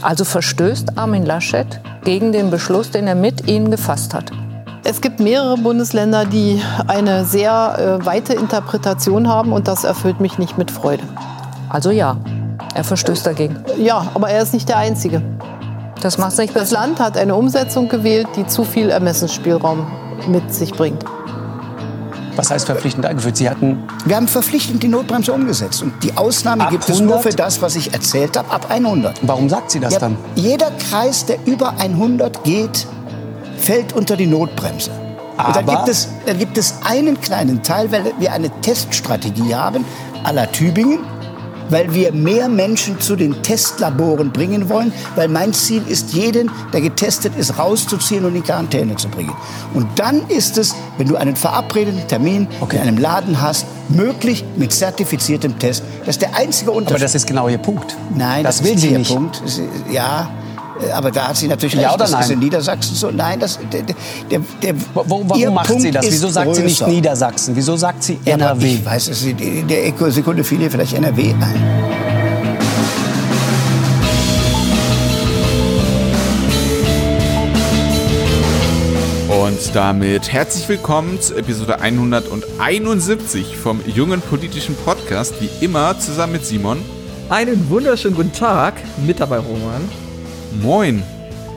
Also verstößt Armin Laschet gegen den Beschluss, den er mit Ihnen gefasst hat. Es gibt mehrere Bundesländer, die eine sehr äh, weite Interpretation haben und das erfüllt mich nicht mit Freude. Also ja, er verstößt dagegen. Ja, aber er ist nicht der Einzige. Das macht nicht Das Land hat eine Umsetzung gewählt, die zu viel Ermessensspielraum mit sich bringt. Was heißt verpflichtend eingeführt? Sie hatten Wir haben verpflichtend die Notbremse umgesetzt. Und die Ausnahme Ab gibt es nur 100? für das, was ich erzählt habe, ab 100. Warum sagt sie das Ja, dann? jeder Kreis, der über 100 geht, fällt unter die Notbremse. Und da Aber- gibt, es, gibt es einen kleinen Teil, weil wir eine Teststrategie haben, à la Tübingen, weil wir mehr Menschen zu den Testlaboren bringen wollen, weil mein Ziel ist, jeden, der getestet ist, rauszuziehen und in Quarantäne zu bringen. Und dann ist es, wenn du einen verabredeten Termin in einem Laden hast, möglich mit zertifiziertem Test. Das ist der einzige Unterschied. Aber das ist genau Ihr Punkt. Nein, das, das, will ist sie nicht. Punkt. Ja, aber da hat sie natürlich Ja recht. oder das ist in Niedersachsen so. Nein, das, der, der, der, Wo, warum macht Punkt sie das? Wieso sagt sie nicht größer. Niedersachsen? Wieso sagt sie Ja, NRW? Ich weiß es, in der Sekunde fiel ihr vielleicht NRW ein. Und damit herzlich willkommen zu Episode 171 vom jungen politischen Podcast, wie immer zusammen mit Simon. Einen wunderschönen guten Tag, mit dabei Roman. Moin.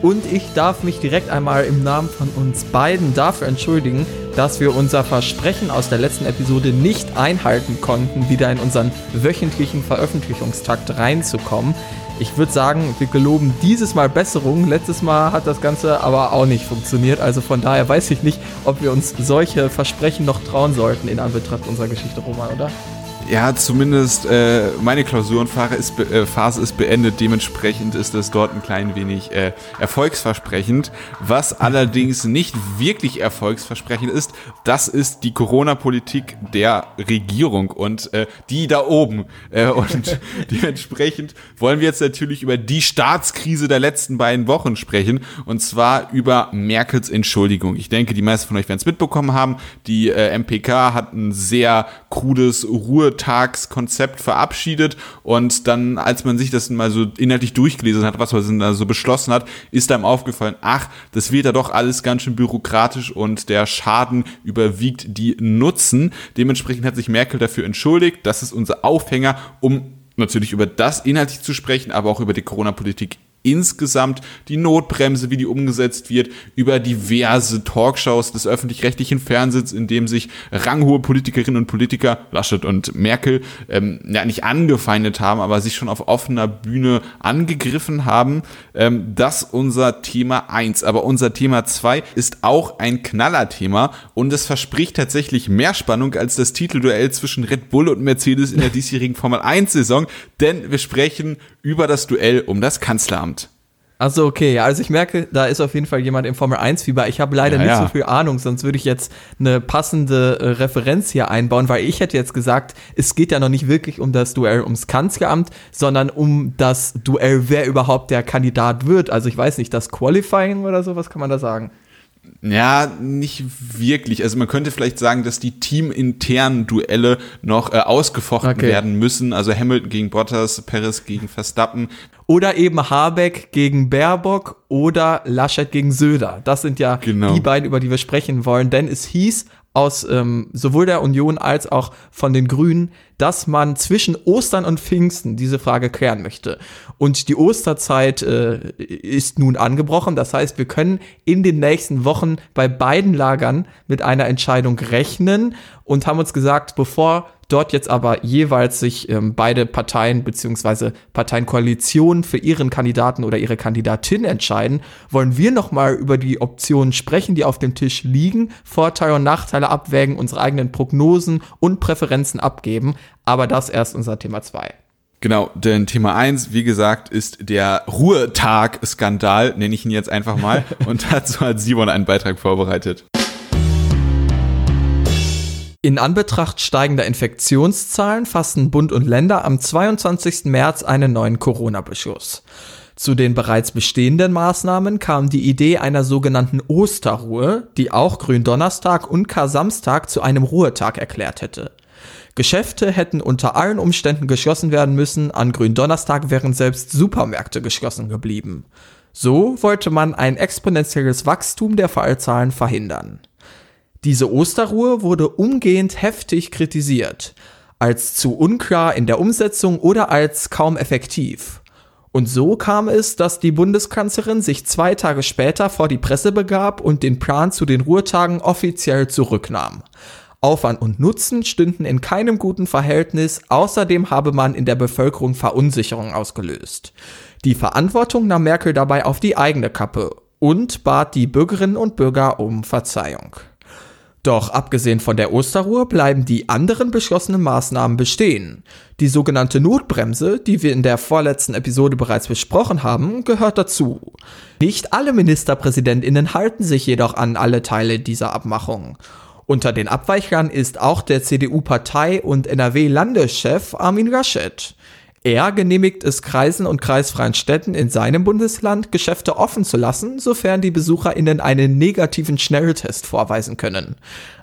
Und ich darf mich direkt einmal im Namen von uns beiden dafür entschuldigen, dass wir unser Versprechen aus der letzten Episode nicht einhalten konnten, wieder in unseren wöchentlichen Veröffentlichungstakt reinzukommen. Ich würde sagen, wir geloben dieses Mal Besserung. Letztes Mal hat das Ganze aber auch nicht funktioniert. Also von daher weiß ich nicht, ob wir uns solche Versprechen noch trauen sollten in Anbetracht unserer Geschichte, Roman, oder? Ja, zumindest äh, meine Klausurenphase ist, äh, Phase ist beendet. Dementsprechend ist es dort ein klein wenig äh, erfolgsversprechend. Was allerdings nicht wirklich erfolgsversprechend ist, das ist die Corona-Politik der Regierung und äh, die da oben. Äh, und dementsprechend wollen wir jetzt natürlich über die Staatskrise der letzten beiden Wochen sprechen. Und zwar über Merkels Entschuldigung. Ich denke, die meisten von euch werden es mitbekommen haben. Die äh, MPK hat ein sehr krudes Ruhetagskonzept verabschiedet und dann, als man sich das mal so inhaltlich durchgelesen hat, was man da so beschlossen hat, ist einem aufgefallen, ach, das wird ja doch alles ganz schön bürokratisch und der Schaden überwiegt die Nutzen. Dementsprechend hat sich Merkel dafür entschuldigt. Das ist unser Aufhänger, um natürlich über das inhaltlich zu sprechen, aber auch über die Corona-Politik insgesamt, die Notbremse, wie die umgesetzt wird, über diverse Talkshows des öffentlich-rechtlichen Fernsehens, in dem sich ranghohe Politikerinnen und Politiker, Laschet und Merkel, ähm, ja nicht angefeindet haben, aber sich schon auf offener Bühne angegriffen haben. Ähm, das unser Thema eins. Aber unser Thema zwei ist auch ein Knallerthema und es verspricht tatsächlich mehr Spannung als das Titelduell zwischen Red Bull und Mercedes in der diesjährigen Formel 1 Saison, denn wir sprechen über das Duell um das Kanzleramt. Also okay, also ich merke, da ist auf jeden Fall jemand im Formel 1 Fieber. Ich habe leider Ja, nicht ja. so viel Ahnung, sonst würde ich jetzt eine passende äh, Referenz hier einbauen, weil ich hätte jetzt gesagt, es geht ja noch nicht wirklich um das Duell ums Kanzleramt, sondern um das Duell, wer überhaupt der Kandidat wird. Also ich weiß nicht, das Qualifying oder so, was kann man da sagen? Ja, nicht wirklich. Also man könnte vielleicht sagen, dass die teaminternen Duelle noch äh, ausgefochten Okay. werden müssen. Also Hamilton gegen Bottas, Perez gegen Verstappen. Oder eben Habeck gegen Baerbock oder Laschet gegen Söder. Das sind ja Genau. die beiden, über die wir sprechen wollen. Denn es hieß aus ähm, sowohl der Union als auch von den Grünen, dass man zwischen Ostern und Pfingsten diese Frage klären möchte. Und die Osterzeit äh, ist nun angebrochen. Das heißt, wir können in den nächsten Wochen bei beiden Lagern mit einer Entscheidung rechnen und haben uns gesagt, bevor dort jetzt aber jeweils sich ähm, beide Parteien beziehungsweise Parteienkoalitionen für ihren Kandidaten oder ihre Kandidatin entscheiden, wollen wir nochmal über die Optionen sprechen, die auf dem Tisch liegen, Vorteile und Nachteile abwägen, unsere eigenen Prognosen und Präferenzen abgeben. Aber das erst unser Thema 2. Genau, denn Thema eins, wie gesagt, ist der Ruhetag-Skandal, nenne ich ihn jetzt einfach mal. Und dazu hat Simon einen Beitrag vorbereitet. In Anbetracht steigender Infektionszahlen fassten Bund und Länder am 22. März einen neuen Corona-Beschluss. Zu den bereits bestehenden Maßnahmen kam die Idee einer sogenannten Osterruhe, die auch Gründonnerstag und Kar-Samstag zu einem Ruhetag erklärt hätte. Geschäfte hätten unter allen Umständen geschlossen werden müssen, an Gründonnerstag wären selbst Supermärkte geschlossen geblieben. So wollte man ein exponentielles Wachstum der Fallzahlen verhindern. Diese Osterruhe wurde umgehend heftig kritisiert, als zu unklar in der Umsetzung oder als kaum effektiv. Und so kam es, dass die Bundeskanzlerin sich zwei Tage später vor die Presse begab und den Plan zu den Ruhetagen offiziell zurücknahm. Aufwand und Nutzen stünden in keinem guten Verhältnis, außerdem habe man in der Bevölkerung Verunsicherung ausgelöst. Die Verantwortung nahm Merkel dabei auf die eigene Kappe und bat die Bürgerinnen und Bürger um Verzeihung. Doch abgesehen von der Osterruhe bleiben die anderen beschlossenen Maßnahmen bestehen. Die sogenannte Notbremse, die wir in der vorletzten Episode bereits besprochen haben, gehört dazu. Nicht alle Ministerpräsidentinnen halten sich jedoch an alle Teile dieser Abmachung. Unter den Abweichern ist auch der CDU-Partei- und NRW-Landeschef Armin Laschet. Er genehmigt es Kreisen und kreisfreien Städten in seinem Bundesland, Geschäfte offen zu lassen, sofern die BesucherInnen einen negativen Schnelltest vorweisen können.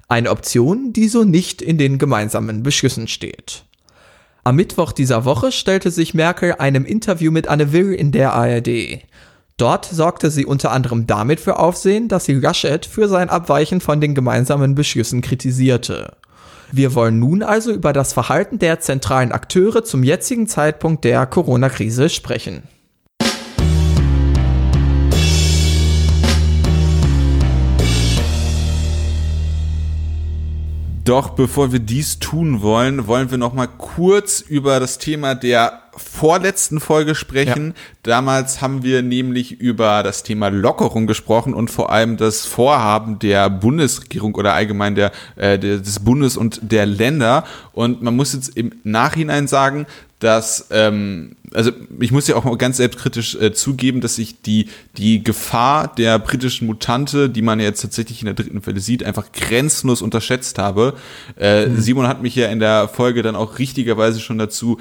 Eine Option, die so nicht in den gemeinsamen Beschlüssen steht. Am Mittwoch dieser Woche stellte sich Merkel einem Interview mit Anne Will in der ARD. Dort sorgte sie unter anderem damit für Aufsehen, dass sie Laschet für sein Abweichen von den gemeinsamen Beschlüssen kritisierte. Wir wollen nun also über das Verhalten der zentralen Akteure zum jetzigen Zeitpunkt der Corona-Krise sprechen. Doch bevor wir dies tun wollen, wollen wir noch mal kurz über das Thema der vorletzten Folge sprechen. Ja. Damals haben wir nämlich über das Thema Lockerung gesprochen und vor allem das Vorhaben der Bundesregierung oder allgemein der, äh, des Bundes und der Länder. Und man muss jetzt im Nachhinein sagen, dass, ähm, also ich muss ja auch mal ganz selbstkritisch äh, zugeben, dass ich die, die Gefahr der britischen Mutante, die man jetzt tatsächlich in der dritten Welle sieht, einfach grenzenlos unterschätzt habe. Äh, mhm. Simon hat mich ja in der Folge dann auch richtigerweise schon dazu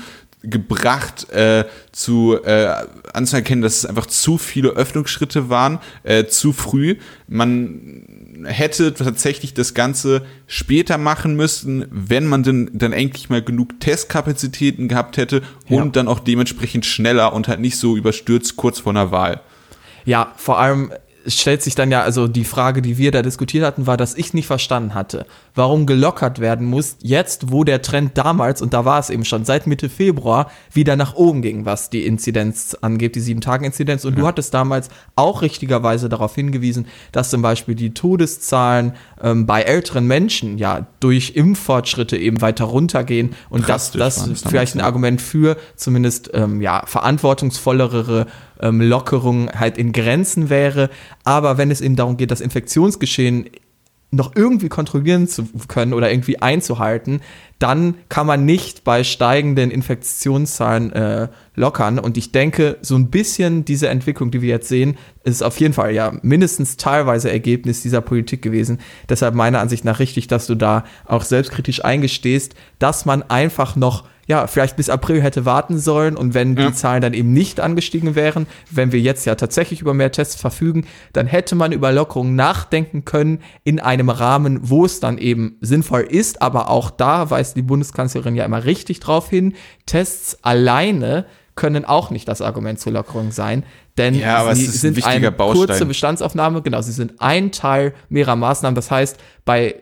gebracht, äh, zu äh, anzuerkennen, dass es einfach zu viele Öffnungsschritte waren, äh, zu früh. Man hätte tatsächlich das Ganze später machen müssen, wenn man denn dann endlich mal genug Testkapazitäten gehabt hätte und ja. dann auch dementsprechend schneller und halt nicht so überstürzt kurz vor einer Wahl. Ja, vor allem stellt sich dann ja, also die Frage, die wir da diskutiert hatten, war, dass ich nicht verstanden hatte, warum gelockert werden muss, jetzt, wo der Trend damals, und da war es eben schon, seit Mitte Februar wieder nach oben ging, was die Inzidenz angeht, die Sieben-Tage-Inzidenz. Und ja. du hattest damals auch richtigerweise darauf hingewiesen, dass zum Beispiel die Todeszahlen ähm, bei älteren Menschen ja durch Impffortschritte eben weiter runtergehen und dass das vielleicht ein Argument für zumindest ähm, ja, verantwortungsvollere ähm, Lockerung halt in Grenzen wäre. Aber wenn es eben darum geht, das Infektionsgeschehen noch irgendwie kontrollieren zu können oder irgendwie einzuhalten, dann kann man nicht bei steigenden Infektionszahlen äh, lockern. Und ich denke, so ein bisschen diese Entwicklung, die wir jetzt sehen, ist auf jeden Fall ja mindestens teilweise Ergebnis dieser Politik gewesen. Deshalb meiner Ansicht nach richtig, dass du da auch selbstkritisch eingestehst, dass man einfach noch ja, vielleicht bis April hätte warten sollen und wenn ja. die Zahlen dann eben nicht angestiegen wären, wenn wir jetzt ja tatsächlich über mehr Tests verfügen, dann hätte man über Lockerungen nachdenken können in einem Rahmen, wo es dann eben sinnvoll ist, aber auch da weist die Bundeskanzlerin ja immer richtig drauf hin, Tests alleine können auch nicht das Argument zur Lockerung sein, denn ja, sie sind ein eine Baustein. kurze Bestandsaufnahme, genau, sie sind ein Teil mehrerer Maßnahmen. Das heißt, bei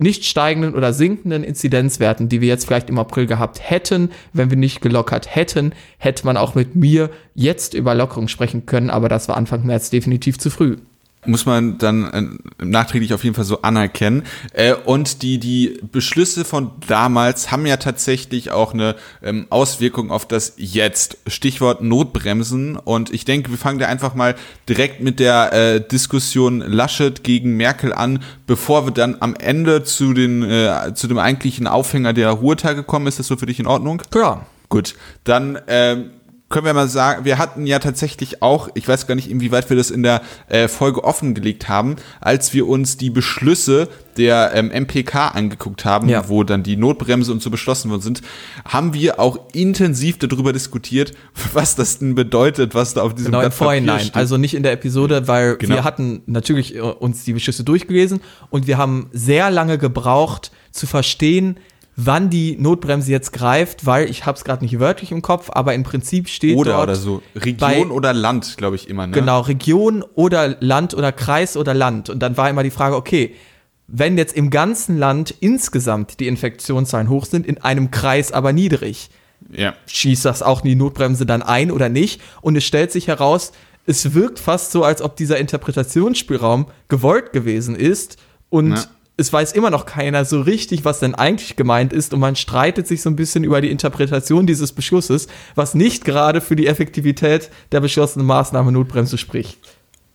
nicht steigenden oder sinkenden Inzidenzwerten, die wir jetzt vielleicht im April gehabt hätten, wenn wir nicht gelockert hätten, hätte man auch mit mir jetzt über Lockerung sprechen können, aber das war Anfang März definitiv zu früh muss man dann äh, nachträglich auf jeden Fall so anerkennen. Äh, und die, die Beschlüsse von damals haben ja tatsächlich auch eine ähm, Auswirkung auf das Jetzt. Stichwort Notbremsen. Und ich denke, wir fangen da einfach mal direkt mit der äh, Diskussion Laschet gegen Merkel an, bevor wir dann am Ende zu, den, äh, zu dem eigentlichen Aufhänger der Ruhetage kommen. Ist das so für dich in Ordnung? Klar. Gut, dann ähm, können wir mal sagen, wir hatten ja tatsächlich auch, ich weiß gar nicht, inwieweit wir das in der äh, Folge offengelegt haben, als wir uns die Beschlüsse der ähm, MPK angeguckt haben, ja. wo dann die Notbremse und so beschlossen worden sind, haben wir auch intensiv darüber diskutiert, was das denn bedeutet, was da auf diesem genau, Blatt im Vorhinein, steht. also nicht in der Episode, weil genau. wir hatten natürlich äh, uns die Beschlüsse durchgelesen und wir haben sehr lange gebraucht zu verstehen, wann die Notbremse jetzt greift, weil ich habe es gerade nicht wörtlich im Kopf, aber im Prinzip steht Oder dort oder so. Region bei- oder Land, glaube ich immer, ne? Genau, Region oder Land oder Kreis oder Land. Und dann war immer die Frage, okay, wenn jetzt im ganzen Land insgesamt die Infektionszahlen hoch sind, in einem Kreis aber niedrig, Ja. schießt das auch die Notbremse dann ein oder nicht? Und es stellt sich heraus, es wirkt fast so, als ob dieser Interpretationsspielraum gewollt gewesen ist und Ja. Es weiß immer noch keiner so richtig, was denn eigentlich gemeint ist und man streitet sich so ein bisschen über die Interpretation dieses Beschlusses, was nicht gerade für die Effektivität der beschlossenen Maßnahme Notbremse spricht.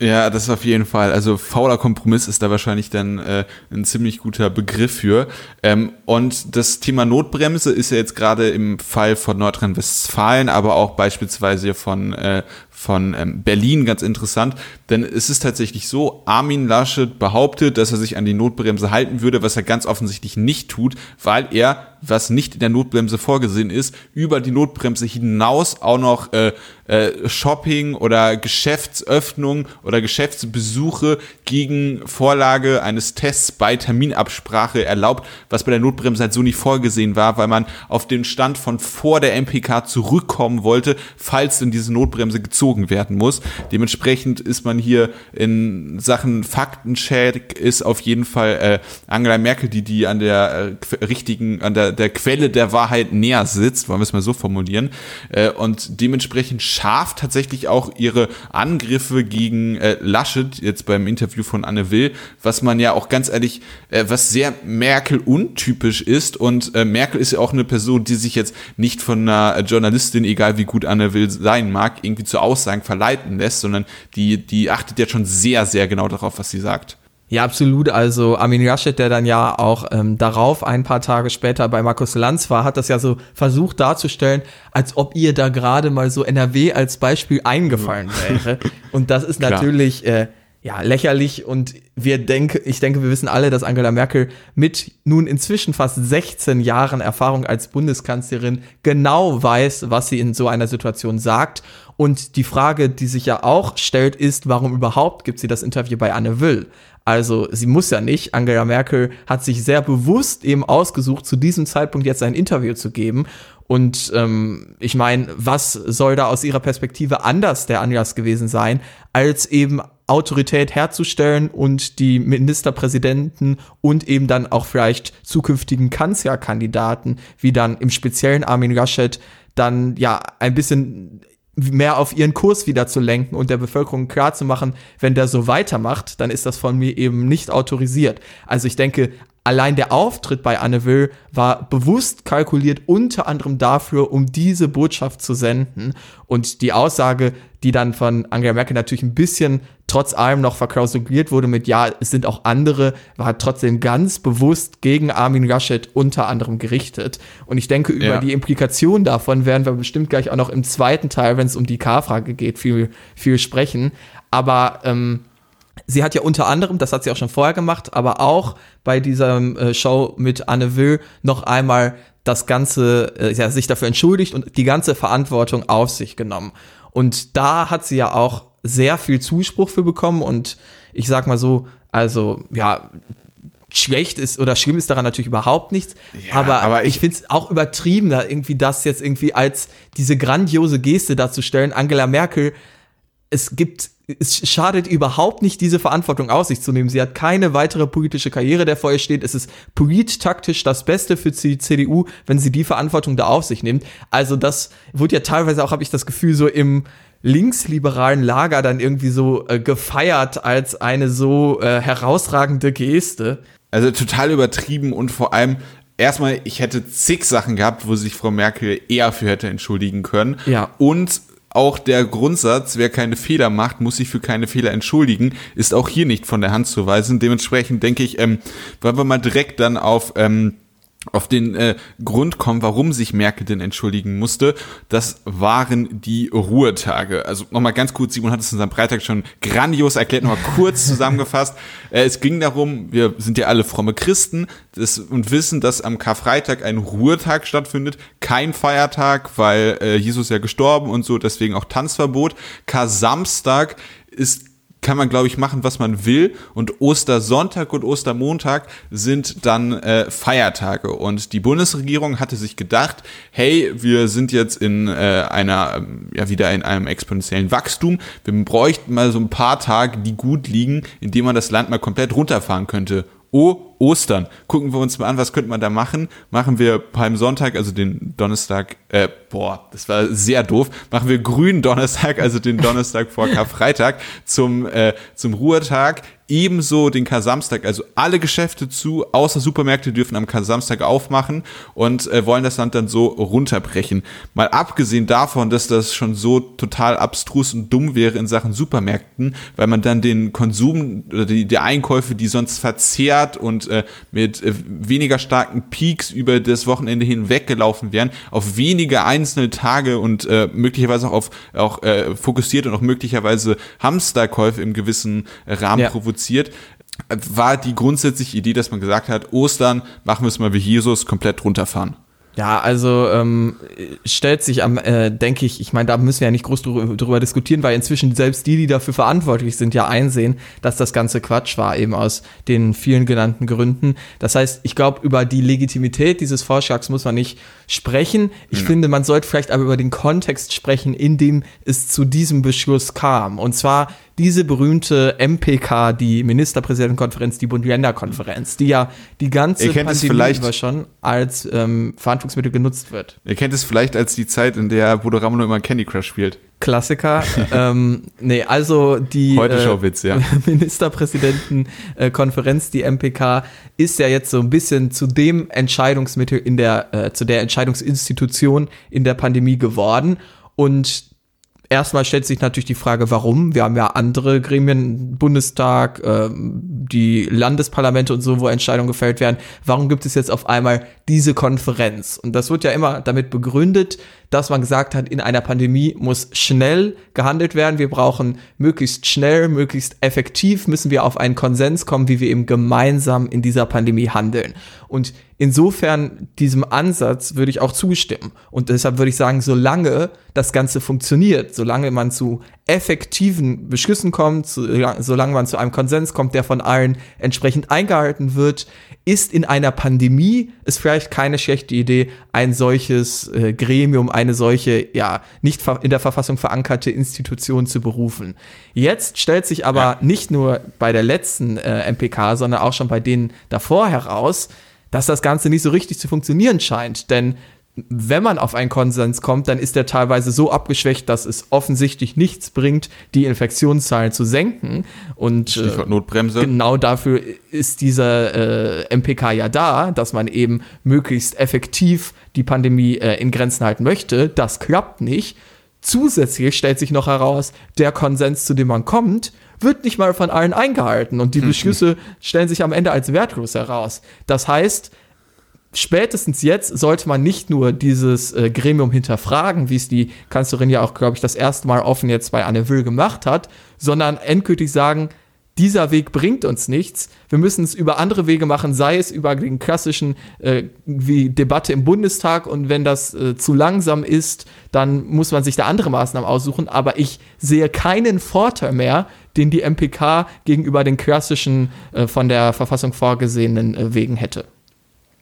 Ja, das auf jeden Fall. Also fauler Kompromiss ist da wahrscheinlich dann äh, ein ziemlich guter Begriff für. Ähm, und das Thema Notbremse ist ja jetzt gerade im Fall von Nordrhein-Westfalen, aber auch beispielsweise von, äh, von ähm, Berlin ganz interessant. Denn es ist tatsächlich so, Armin Laschet behauptet, dass er sich an die Notbremse halten würde, was er ganz offensichtlich nicht tut, weil er, was nicht in der Notbremse vorgesehen ist, über die Notbremse hinaus auch noch äh, äh, Shopping oder Geschäftsöffnung oder Geschäftsbesuche gegen Vorlage eines Tests bei Terminabsprache erlaubt, was bei der Notbremse halt so nicht vorgesehen war, weil man auf den Stand von vor der MPK zurückkommen wollte, falls denn diese Notbremse gezogen werden muss. Dementsprechend ist man hier in Sachen Faktencheck ist auf jeden Fall äh, Angela Merkel, die die an der äh, richtigen, an der, der Quelle der Wahrheit näher sitzt, wollen wir es mal so formulieren, äh, und dementsprechend scharf tatsächlich auch ihre Angriffe gegen äh, Laschet jetzt beim Interview von Anne Will, was man ja auch ganz ehrlich, äh, was sehr Merkel untypisch ist und äh, Merkel ist ja auch eine Person, die sich jetzt nicht von einer Journalistin, egal wie gut Anne Will sein mag, irgendwie zu Aussagen verleiten lässt, sondern die, die achtet ja schon sehr, sehr genau darauf, was sie sagt. Ja, absolut. Also Armin Laschet, der dann ja auch ähm, darauf ein paar Tage später bei Markus Lanz war, hat das ja so versucht darzustellen, als ob ihr da gerade mal so NRW als Beispiel eingefallen wäre. Und das ist natürlich äh, ja lächerlich und wir denken, ich denke, wir wissen alle, dass Angela Merkel mit nun inzwischen fast 16 Jahren Erfahrung als Bundeskanzlerin genau weiß, was sie in so einer Situation sagt. Und die Frage, die sich ja auch stellt, ist, warum überhaupt gibt sie das Interview bei Anne Will? Also sie muss ja nicht. Angela Merkel hat sich sehr bewusst eben ausgesucht, zu diesem Zeitpunkt jetzt ein Interview zu geben. Und ähm, ich meine, was soll da aus ihrer Perspektive anders der Anlass gewesen sein, als eben Autorität herzustellen und die Ministerpräsidenten und eben dann auch vielleicht zukünftigen Kanzlerkandidaten, wie dann im speziellen Armin Laschet, dann ja ein bisschen mehr auf ihren Kurs wieder zu lenken und der Bevölkerung klarzumachen, wenn der so weitermacht, dann ist das von mir eben nicht autorisiert. Also ich denke, allein der Auftritt bei Anne Will war bewusst kalkuliert, unter anderem dafür, um diese Botschaft zu senden. Und die Aussage, die dann von Angela Merkel natürlich ein bisschen trotz allem noch verklausuliert wurde mit, ja, es sind auch andere, war trotzdem ganz bewusst gegen Armin Laschet unter anderem gerichtet. Und ich denke, über Ja. die Implikationen davon werden wir bestimmt gleich auch noch im zweiten Teil, wenn es um die K-Frage geht, viel, viel sprechen. Aber ähm, sie hat ja unter anderem, das hat sie auch schon vorher gemacht, aber auch bei dieser äh, Show mit Anne Will noch einmal das Ganze, äh, ja, sich dafür entschuldigt und die ganze Verantwortung auf sich genommen. Und da hat sie ja auch sehr viel Zuspruch für bekommen und ich sag mal so, also ja, schlecht ist oder schlimm ist daran natürlich überhaupt nichts, Ja, aber, aber ich ich- finde es auch übertrieben, da irgendwie das jetzt irgendwie als diese grandiose Geste darzustellen. Angela Merkel es gibt, es schadet überhaupt nicht, diese Verantwortung auf sich zu nehmen. Sie hat keine weitere politische Karriere, der vor ihr steht. Es ist polittaktisch das Beste für die CDU, wenn sie die Verantwortung da auf sich nimmt. Also das wurde ja teilweise auch, habe ich das Gefühl, so im linksliberalen Lager dann irgendwie so äh, gefeiert als eine so äh, herausragende Geste. Also total übertrieben und vor allem erstmal, ich hätte zig Sachen gehabt, wo sich Frau Merkel eher für hätte entschuldigen können. Ja. Und auch der Grundsatz, wer keine Fehler macht, muss sich für keine Fehler entschuldigen, ist auch hier nicht von der Hand zu weisen. Dementsprechend denke ich, ähm, wollen wir mal direkt dann auf ähm, auf den äh, Grund kommen, warum sich Merkel denn entschuldigen musste. Das waren die Ruhetage. Also nochmal ganz kurz, Simon hat es in seinem Freitag schon grandios erklärt, nochmal kurz zusammengefasst. Äh, es ging darum, wir sind ja alle fromme Christen das, und wissen, dass am Karfreitag ein Ruhetag stattfindet, kein Feiertag, weil äh, Jesus ja gestorben und so, deswegen auch Tanzverbot. Kar-Samstag ist kann man, glaube ich, machen, was man will. Und Ostersonntag und Ostermontag sind dann äh, Feiertage. Und die Bundesregierung hatte sich gedacht, hey, wir sind jetzt in äh, einer, ja, wieder in einem exponentiellen Wachstum. Wir bräuchten mal so ein paar Tage, die gut liegen, in denen man das Land mal komplett runterfahren könnte. Oh, Ostern. Gucken wir uns mal an, was könnte man da machen? Machen wir Palmsonntag, also den Donnerstag, äh, boah, das war sehr doof. Machen wir grünen Donnerstag, also den Donnerstag vor Karfreitag zum, äh, zum Ruhetag ebenso den Kar-Samstag, also alle Geschäfte zu, außer Supermärkte dürfen am Kar-Samstag aufmachen und äh, wollen das Land dann so runterbrechen. Mal abgesehen davon, dass das schon so total abstrus und dumm wäre in Sachen Supermärkten, weil man dann den Konsum oder die, die Einkäufe, die sonst verzehrt und äh, mit äh, weniger starken Peaks über das Wochenende hinweg gelaufen wären, auf wenige einzelne Tage und äh, möglicherweise auch auf auch äh, fokussiert und auch möglicherweise Hamsterkäufe im gewissen Rahmen ja. provoziert produziert, war die grundsätzliche Idee, dass man gesagt hat, Ostern machen wir es mal wie Jesus, komplett runterfahren. Ja, also ähm, stellt sich am, äh, denke ich, ich meine, da müssen wir ja nicht groß drüber, drüber, diskutieren, weil inzwischen selbst die, die dafür verantwortlich sind, ja einsehen, dass das ganze Quatsch war, eben aus den vielen genannten Gründen. Das heißt, ich glaube, über die Legitimität dieses Vorschlags muss man nicht sprechen. Ich ja. finde, man sollte vielleicht aber über den Kontext sprechen, in dem es zu diesem Beschluss kam. Und zwar diese berühmte MPK, die Ministerpräsidentenkonferenz, die Bund-Länder-Konferenz, die ja die ganze Pandemie über schon als ähm, Verhandlungsmittel genutzt wird. Ihr kennt es vielleicht als die Zeit, in der Bodo Ramelow immer Candy Crush spielt. Klassiker. ähm, nee, also die Heute äh, Witz, ja. Ministerpräsidentenkonferenz, die MPK, ist ja jetzt so ein bisschen zu dem Entscheidungsmittel in der, äh, zu der Entscheidungsinstitution in der Pandemie geworden. Und Erstmal stellt sich natürlich die Frage, warum? Wir haben ja andere Gremien, Bundestag, äh, die Landesparlamente und so, wo Entscheidungen gefällt werden. Warum gibt es jetzt auf einmal diese Konferenz? Und das wird ja immer damit begründet, dass man gesagt hat, in einer Pandemie muss schnell gehandelt werden. Wir brauchen möglichst schnell, möglichst effektiv, müssen wir auf einen Konsens kommen, wie wir eben gemeinsam in dieser Pandemie handeln. Und insofern diesem Ansatz würde ich auch zustimmen. Und deshalb würde ich sagen, solange das Ganze funktioniert, solange man zu effektiven Beschlüssen kommt, solange man zu einem Konsens kommt, der von allen entsprechend eingehalten wird, ist in einer Pandemie es vielleicht keine schlechte Idee, ein solches äh, Gremium, eine solche, ja, nicht in der Verfassung verankerte Institution zu berufen. Jetzt stellt sich aber ja. nicht nur bei der letzten äh, MPK, sondern auch schon bei denen davor heraus, dass das Ganze nicht so richtig zu funktionieren scheint. Denn wenn man auf einen Konsens kommt, dann ist der teilweise so abgeschwächt, dass es offensichtlich nichts bringt, die Infektionszahlen zu senken. Und äh, Notbremse. genau dafür ist dieser äh, MPK ja da, dass man eben möglichst effektiv die Pandemie äh, in Grenzen halten möchte. Das klappt nicht. Zusätzlich stellt sich noch heraus, der Konsens, zu dem man kommt, wird nicht mal von allen eingehalten und die Beschlüsse stellen sich am Ende als wertlos heraus. Das heißt, spätestens jetzt sollte man nicht nur dieses äh, Gremium hinterfragen, wie es die Kanzlerin ja auch, glaube ich, das erste Mal offen jetzt bei Anne Will gemacht hat, sondern endgültig sagen, dieser Weg bringt uns nichts. Wir müssen es über andere Wege machen, sei es über den klassischen äh, wie Debatte im Bundestag und wenn das äh, zu langsam ist, dann muss man sich da andere Maßnahmen aussuchen. Aber ich sehe keinen Vorteil mehr, den die MPK gegenüber den klassischen äh, von der Verfassung vorgesehenen äh, Wegen hätte.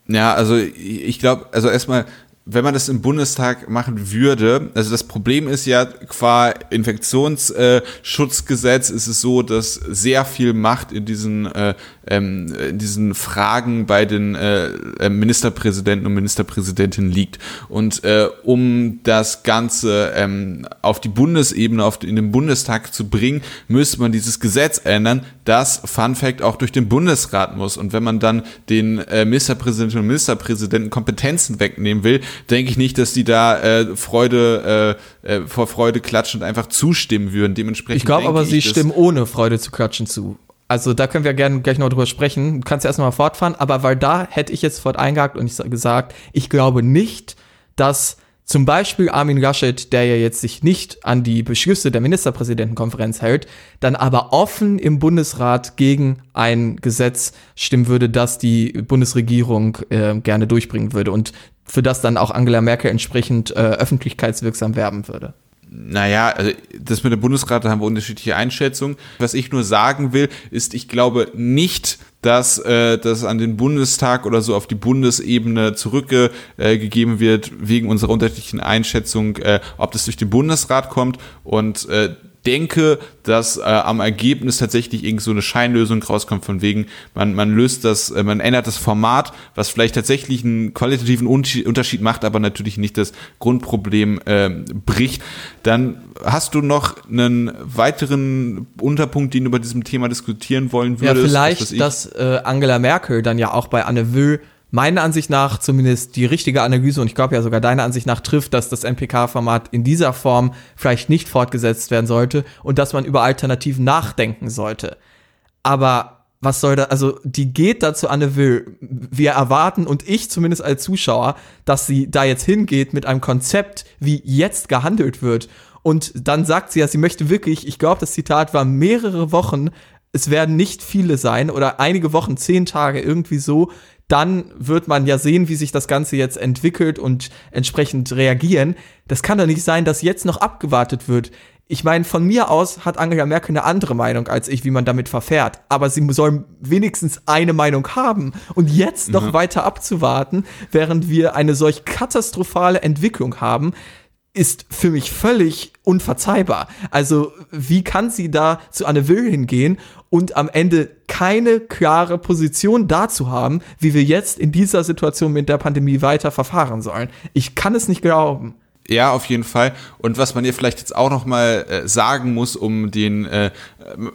Ja, also ich glaube, also erstmal, wenn man das im Bundestag machen würde, also das Problem ist ja, qua Infektionsschutzgesetz ist es so, dass sehr viel Macht in diesen äh, ähm, in diesen Fragen bei den äh, äh, Ministerpräsidenten und Ministerpräsidentinnen liegt. Und äh, um das Ganze ähm, auf die Bundesebene, auf, in den Bundestag zu bringen, müsste man dieses Gesetz ändern, das, Fun Fact, auch durch den Bundesrat muss. Und wenn man dann den äh, Ministerpräsidentinnen und Ministerpräsidenten Kompetenzen wegnehmen will, denke ich nicht, dass die da äh, Freude äh, äh, vor Freude klatschend einfach zustimmen würden. Dementsprechend. Ich glaube aber, sie stimmen ohne Freude zu klatschen zu. Also da können wir gerne gleich noch drüber sprechen. Du kannst erst mal fortfahren, aber weil da hätte ich jetzt sofort eingehakt und ich gesagt, ich glaube nicht, dass zum Beispiel Armin Laschet, der ja jetzt sich nicht an die Beschlüsse der Ministerpräsidentenkonferenz hält, dann aber offen im Bundesrat gegen ein Gesetz stimmen würde, das die Bundesregierung äh, gerne durchbringen würde und für das dann auch Angela Merkel entsprechend äh, öffentlichkeitswirksam werben würde. Naja, also das mit dem Bundesrat, da haben wir unterschiedliche Einschätzungen. Was ich nur sagen will, ist, ich glaube nicht, dass äh, das an den Bundestag oder so auf die Bundesebene zurückgegeben äh, wird, wegen unserer unterschiedlichen Einschätzung, äh, ob das durch den Bundesrat kommt. Und äh, denke, dass äh, am Ergebnis tatsächlich irgend so eine Scheinlösung rauskommt, von wegen, man, man löst das, äh, man ändert das Format, was vielleicht tatsächlich einen qualitativen Unterschied macht, aber natürlich nicht das Grundproblem äh, bricht. Dann hast du noch einen weiteren Unterpunkt, den du bei diesem Thema diskutieren wollen würdest? Ja, vielleicht, dass äh, Angela Merkel dann ja auch bei Anne Will meiner Ansicht nach zumindest die richtige Analyse und ich glaube ja sogar deiner Ansicht nach trifft, dass das NPK-Format in dieser Form vielleicht nicht fortgesetzt werden sollte und dass man über Alternativen nachdenken sollte. Aber was soll da, also die geht dazu Anne Will. Wir erwarten und ich zumindest als Zuschauer, dass sie da jetzt hingeht mit einem Konzept, wie jetzt gehandelt wird. Und dann sagt sie ja, sie möchte wirklich, ich glaube, das Zitat war mehrere Wochen, es werden nicht viele sein oder einige Wochen, zehn Tage, irgendwie so, dann wird man ja sehen, wie sich das Ganze jetzt entwickelt und entsprechend reagieren. Das kann doch nicht sein, dass jetzt noch abgewartet wird. Ich meine, von mir aus hat Angela Merkel eine andere Meinung als ich, wie man damit verfährt. Aber sie soll wenigstens eine Meinung haben. Und jetzt noch mhm. weiter abzuwarten, während wir eine solch katastrophale Entwicklung haben, ist für mich völlig unverzeihbar. Also, wie kann sie da zu Anne Will hingehen und am Ende keine klare Position dazu haben, wie wir jetzt in dieser Situation mit der Pandemie weiter verfahren sollen? Ich kann es nicht glauben. Ja, auf jeden Fall. Und was man ihr vielleicht jetzt auch noch mal äh, sagen muss, um den, äh,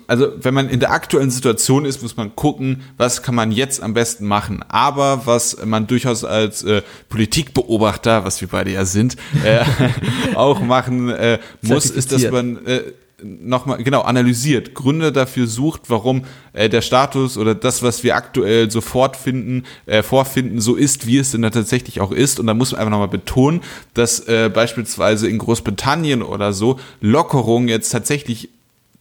also wenn man in der aktuellen Situation ist, muss man gucken, was kann man jetzt am besten machen. Aber was man durchaus als äh, Politikbeobachter, was wir beide ja sind, äh, auch machen äh, muss, ist, dass man äh, nochmal genau analysiert, Gründe dafür sucht, warum äh, der Status oder das, was wir aktuell sofort finden, äh, vorfinden, so ist, wie es denn da tatsächlich auch ist. Und da muss man einfach nochmal betonen, dass äh, beispielsweise in Großbritannien oder so Lockerungen jetzt tatsächlich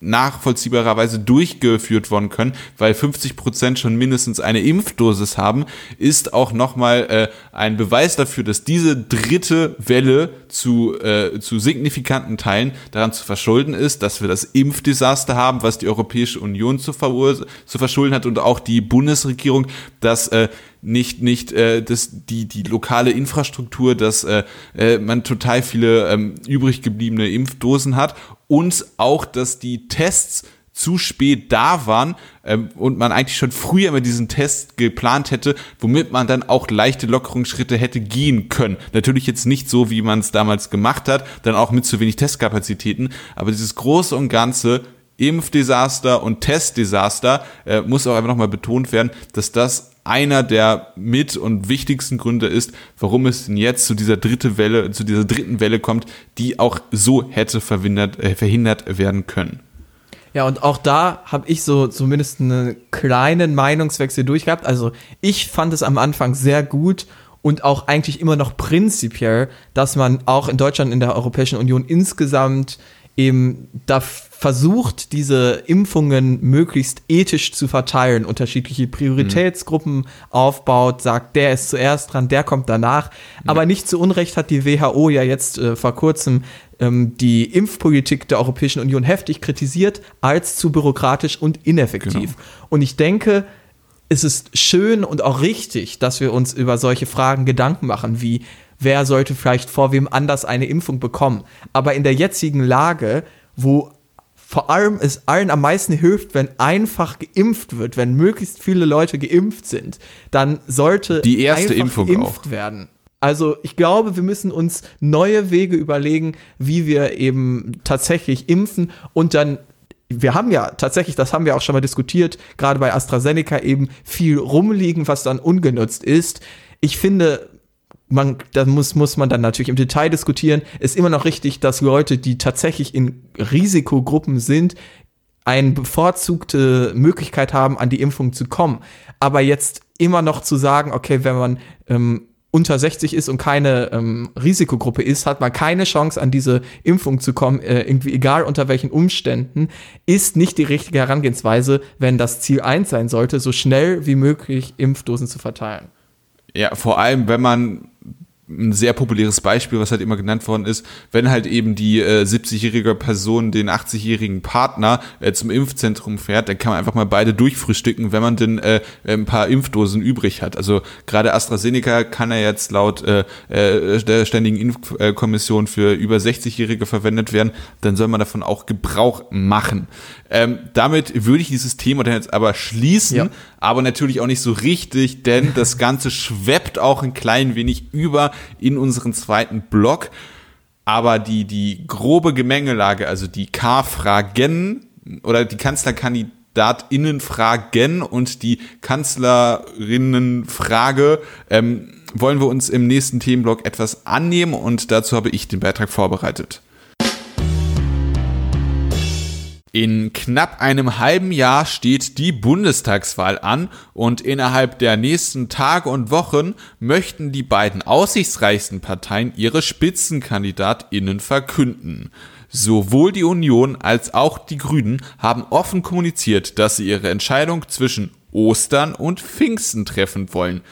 nachvollziehbarerweise durchgeführt worden können, weil 50 Prozent schon mindestens eine Impfdosis haben, ist auch nochmal äh, ein Beweis dafür, dass diese dritte Welle zu, äh, zu signifikanten Teilen daran zu verschulden ist, dass wir das Impfdesaster haben, was die Europäische Union zu, zu verschulden hat und auch die Bundesregierung, dass äh, nicht nicht äh, das die die lokale Infrastruktur, dass äh, äh, man total viele ähm, übrig gebliebene Impfdosen hat und auch, dass die Tests zu spät da waren ähm, und man eigentlich schon früher mit diesen Tests geplant hätte, womit man dann auch leichte Lockerungsschritte hätte gehen können. Natürlich jetzt nicht so, wie man es damals gemacht hat, dann auch mit zu wenig Testkapazitäten, aber dieses große und ganze Impfdesaster und Testdesaster äh, muss auch einfach nochmal betont werden, dass das einer der mit und wichtigsten Gründe ist, warum es denn jetzt zu dieser dritte Welle, zu dieser dritten Welle kommt, die auch so hätte verhindert, äh, verhindert werden können. Ja, und auch da habe ich so zumindest einen kleinen Meinungswechsel durchgehabt. Also ich fand es am Anfang sehr gut und auch eigentlich immer noch prinzipiell, dass man auch in Deutschland, in der Europäischen Union insgesamt eben da versucht, diese Impfungen möglichst ethisch zu verteilen, unterschiedliche Prioritätsgruppen mhm. aufbaut, sagt, der ist zuerst dran, der kommt danach. Ja. Aber nicht zu Unrecht hat die WHO ja jetzt äh, vor kurzem ähm, die Impfpolitik der Europäischen Union heftig kritisiert als zu bürokratisch und ineffektiv. Genau. Und ich denke, es ist schön und auch richtig, dass wir uns über solche Fragen Gedanken machen, wie wer sollte vielleicht vor wem anders eine Impfung bekommen. Aber in der jetzigen Lage, wo vor allem es allen am meisten hilft, wenn einfach geimpft wird, wenn möglichst viele Leute geimpft sind, dann sollte die erste Impfung geimpft auch. werden. Also ich glaube, wir müssen uns neue Wege überlegen, wie wir eben tatsächlich impfen und dann wir haben ja tatsächlich, das haben wir auch schon mal diskutiert, gerade bei AstraZeneca eben viel rumliegen, was dann ungenutzt ist. Ich finde, man, da muss, muss man dann natürlich im Detail diskutieren, ist immer noch richtig, dass Leute, die tatsächlich in Risikogruppen sind, eine bevorzugte Möglichkeit haben, an die Impfung zu kommen. Aber jetzt immer noch zu sagen, okay, wenn man ähm, unter 60 ist und keine ähm, Risikogruppe ist, hat man keine Chance, an diese Impfung zu kommen, äh, irgendwie egal unter welchen Umständen, ist nicht die richtige Herangehensweise, wenn das Ziel eins sein sollte, so schnell wie möglich Impfdosen zu verteilen. Ja, vor allem, wenn man ein sehr populäres Beispiel, was halt immer genannt worden ist, wenn halt eben die äh, 70-jährige Person den 80-jährigen Partner äh, zum Impfzentrum fährt, dann kann man einfach mal beide durchfrühstücken, wenn man denn äh, ein paar Impfdosen übrig hat. Also gerade AstraZeneca kann er jetzt laut äh, äh, der Ständigen Impfkommission für über 60-Jährige verwendet werden, dann soll man davon auch Gebrauch machen. Ähm, damit würde ich dieses Thema dann jetzt aber schließen, Ja. aber natürlich auch nicht so richtig, denn das Ganze schweppt auch ein klein wenig über in unseren zweiten Block. Aber die, die grobe Gemengelage, also die K-Fragen oder die KanzlerkandidatInnen-Fragen und die Kanzlerinnen-Frage ähm, wollen wir uns im nächsten Themenblock etwas annehmen und dazu habe ich den Beitrag vorbereitet. In knapp einem halben Jahr steht die Bundestagswahl an und innerhalb der nächsten Tage und Wochen möchten die beiden aussichtsreichsten Parteien ihre Spitzenkandidatinnen verkünden. Sowohl die Union als auch die Grünen haben offen kommuniziert, dass sie ihre Entscheidung zwischen Ostern und Pfingsten treffen wollen.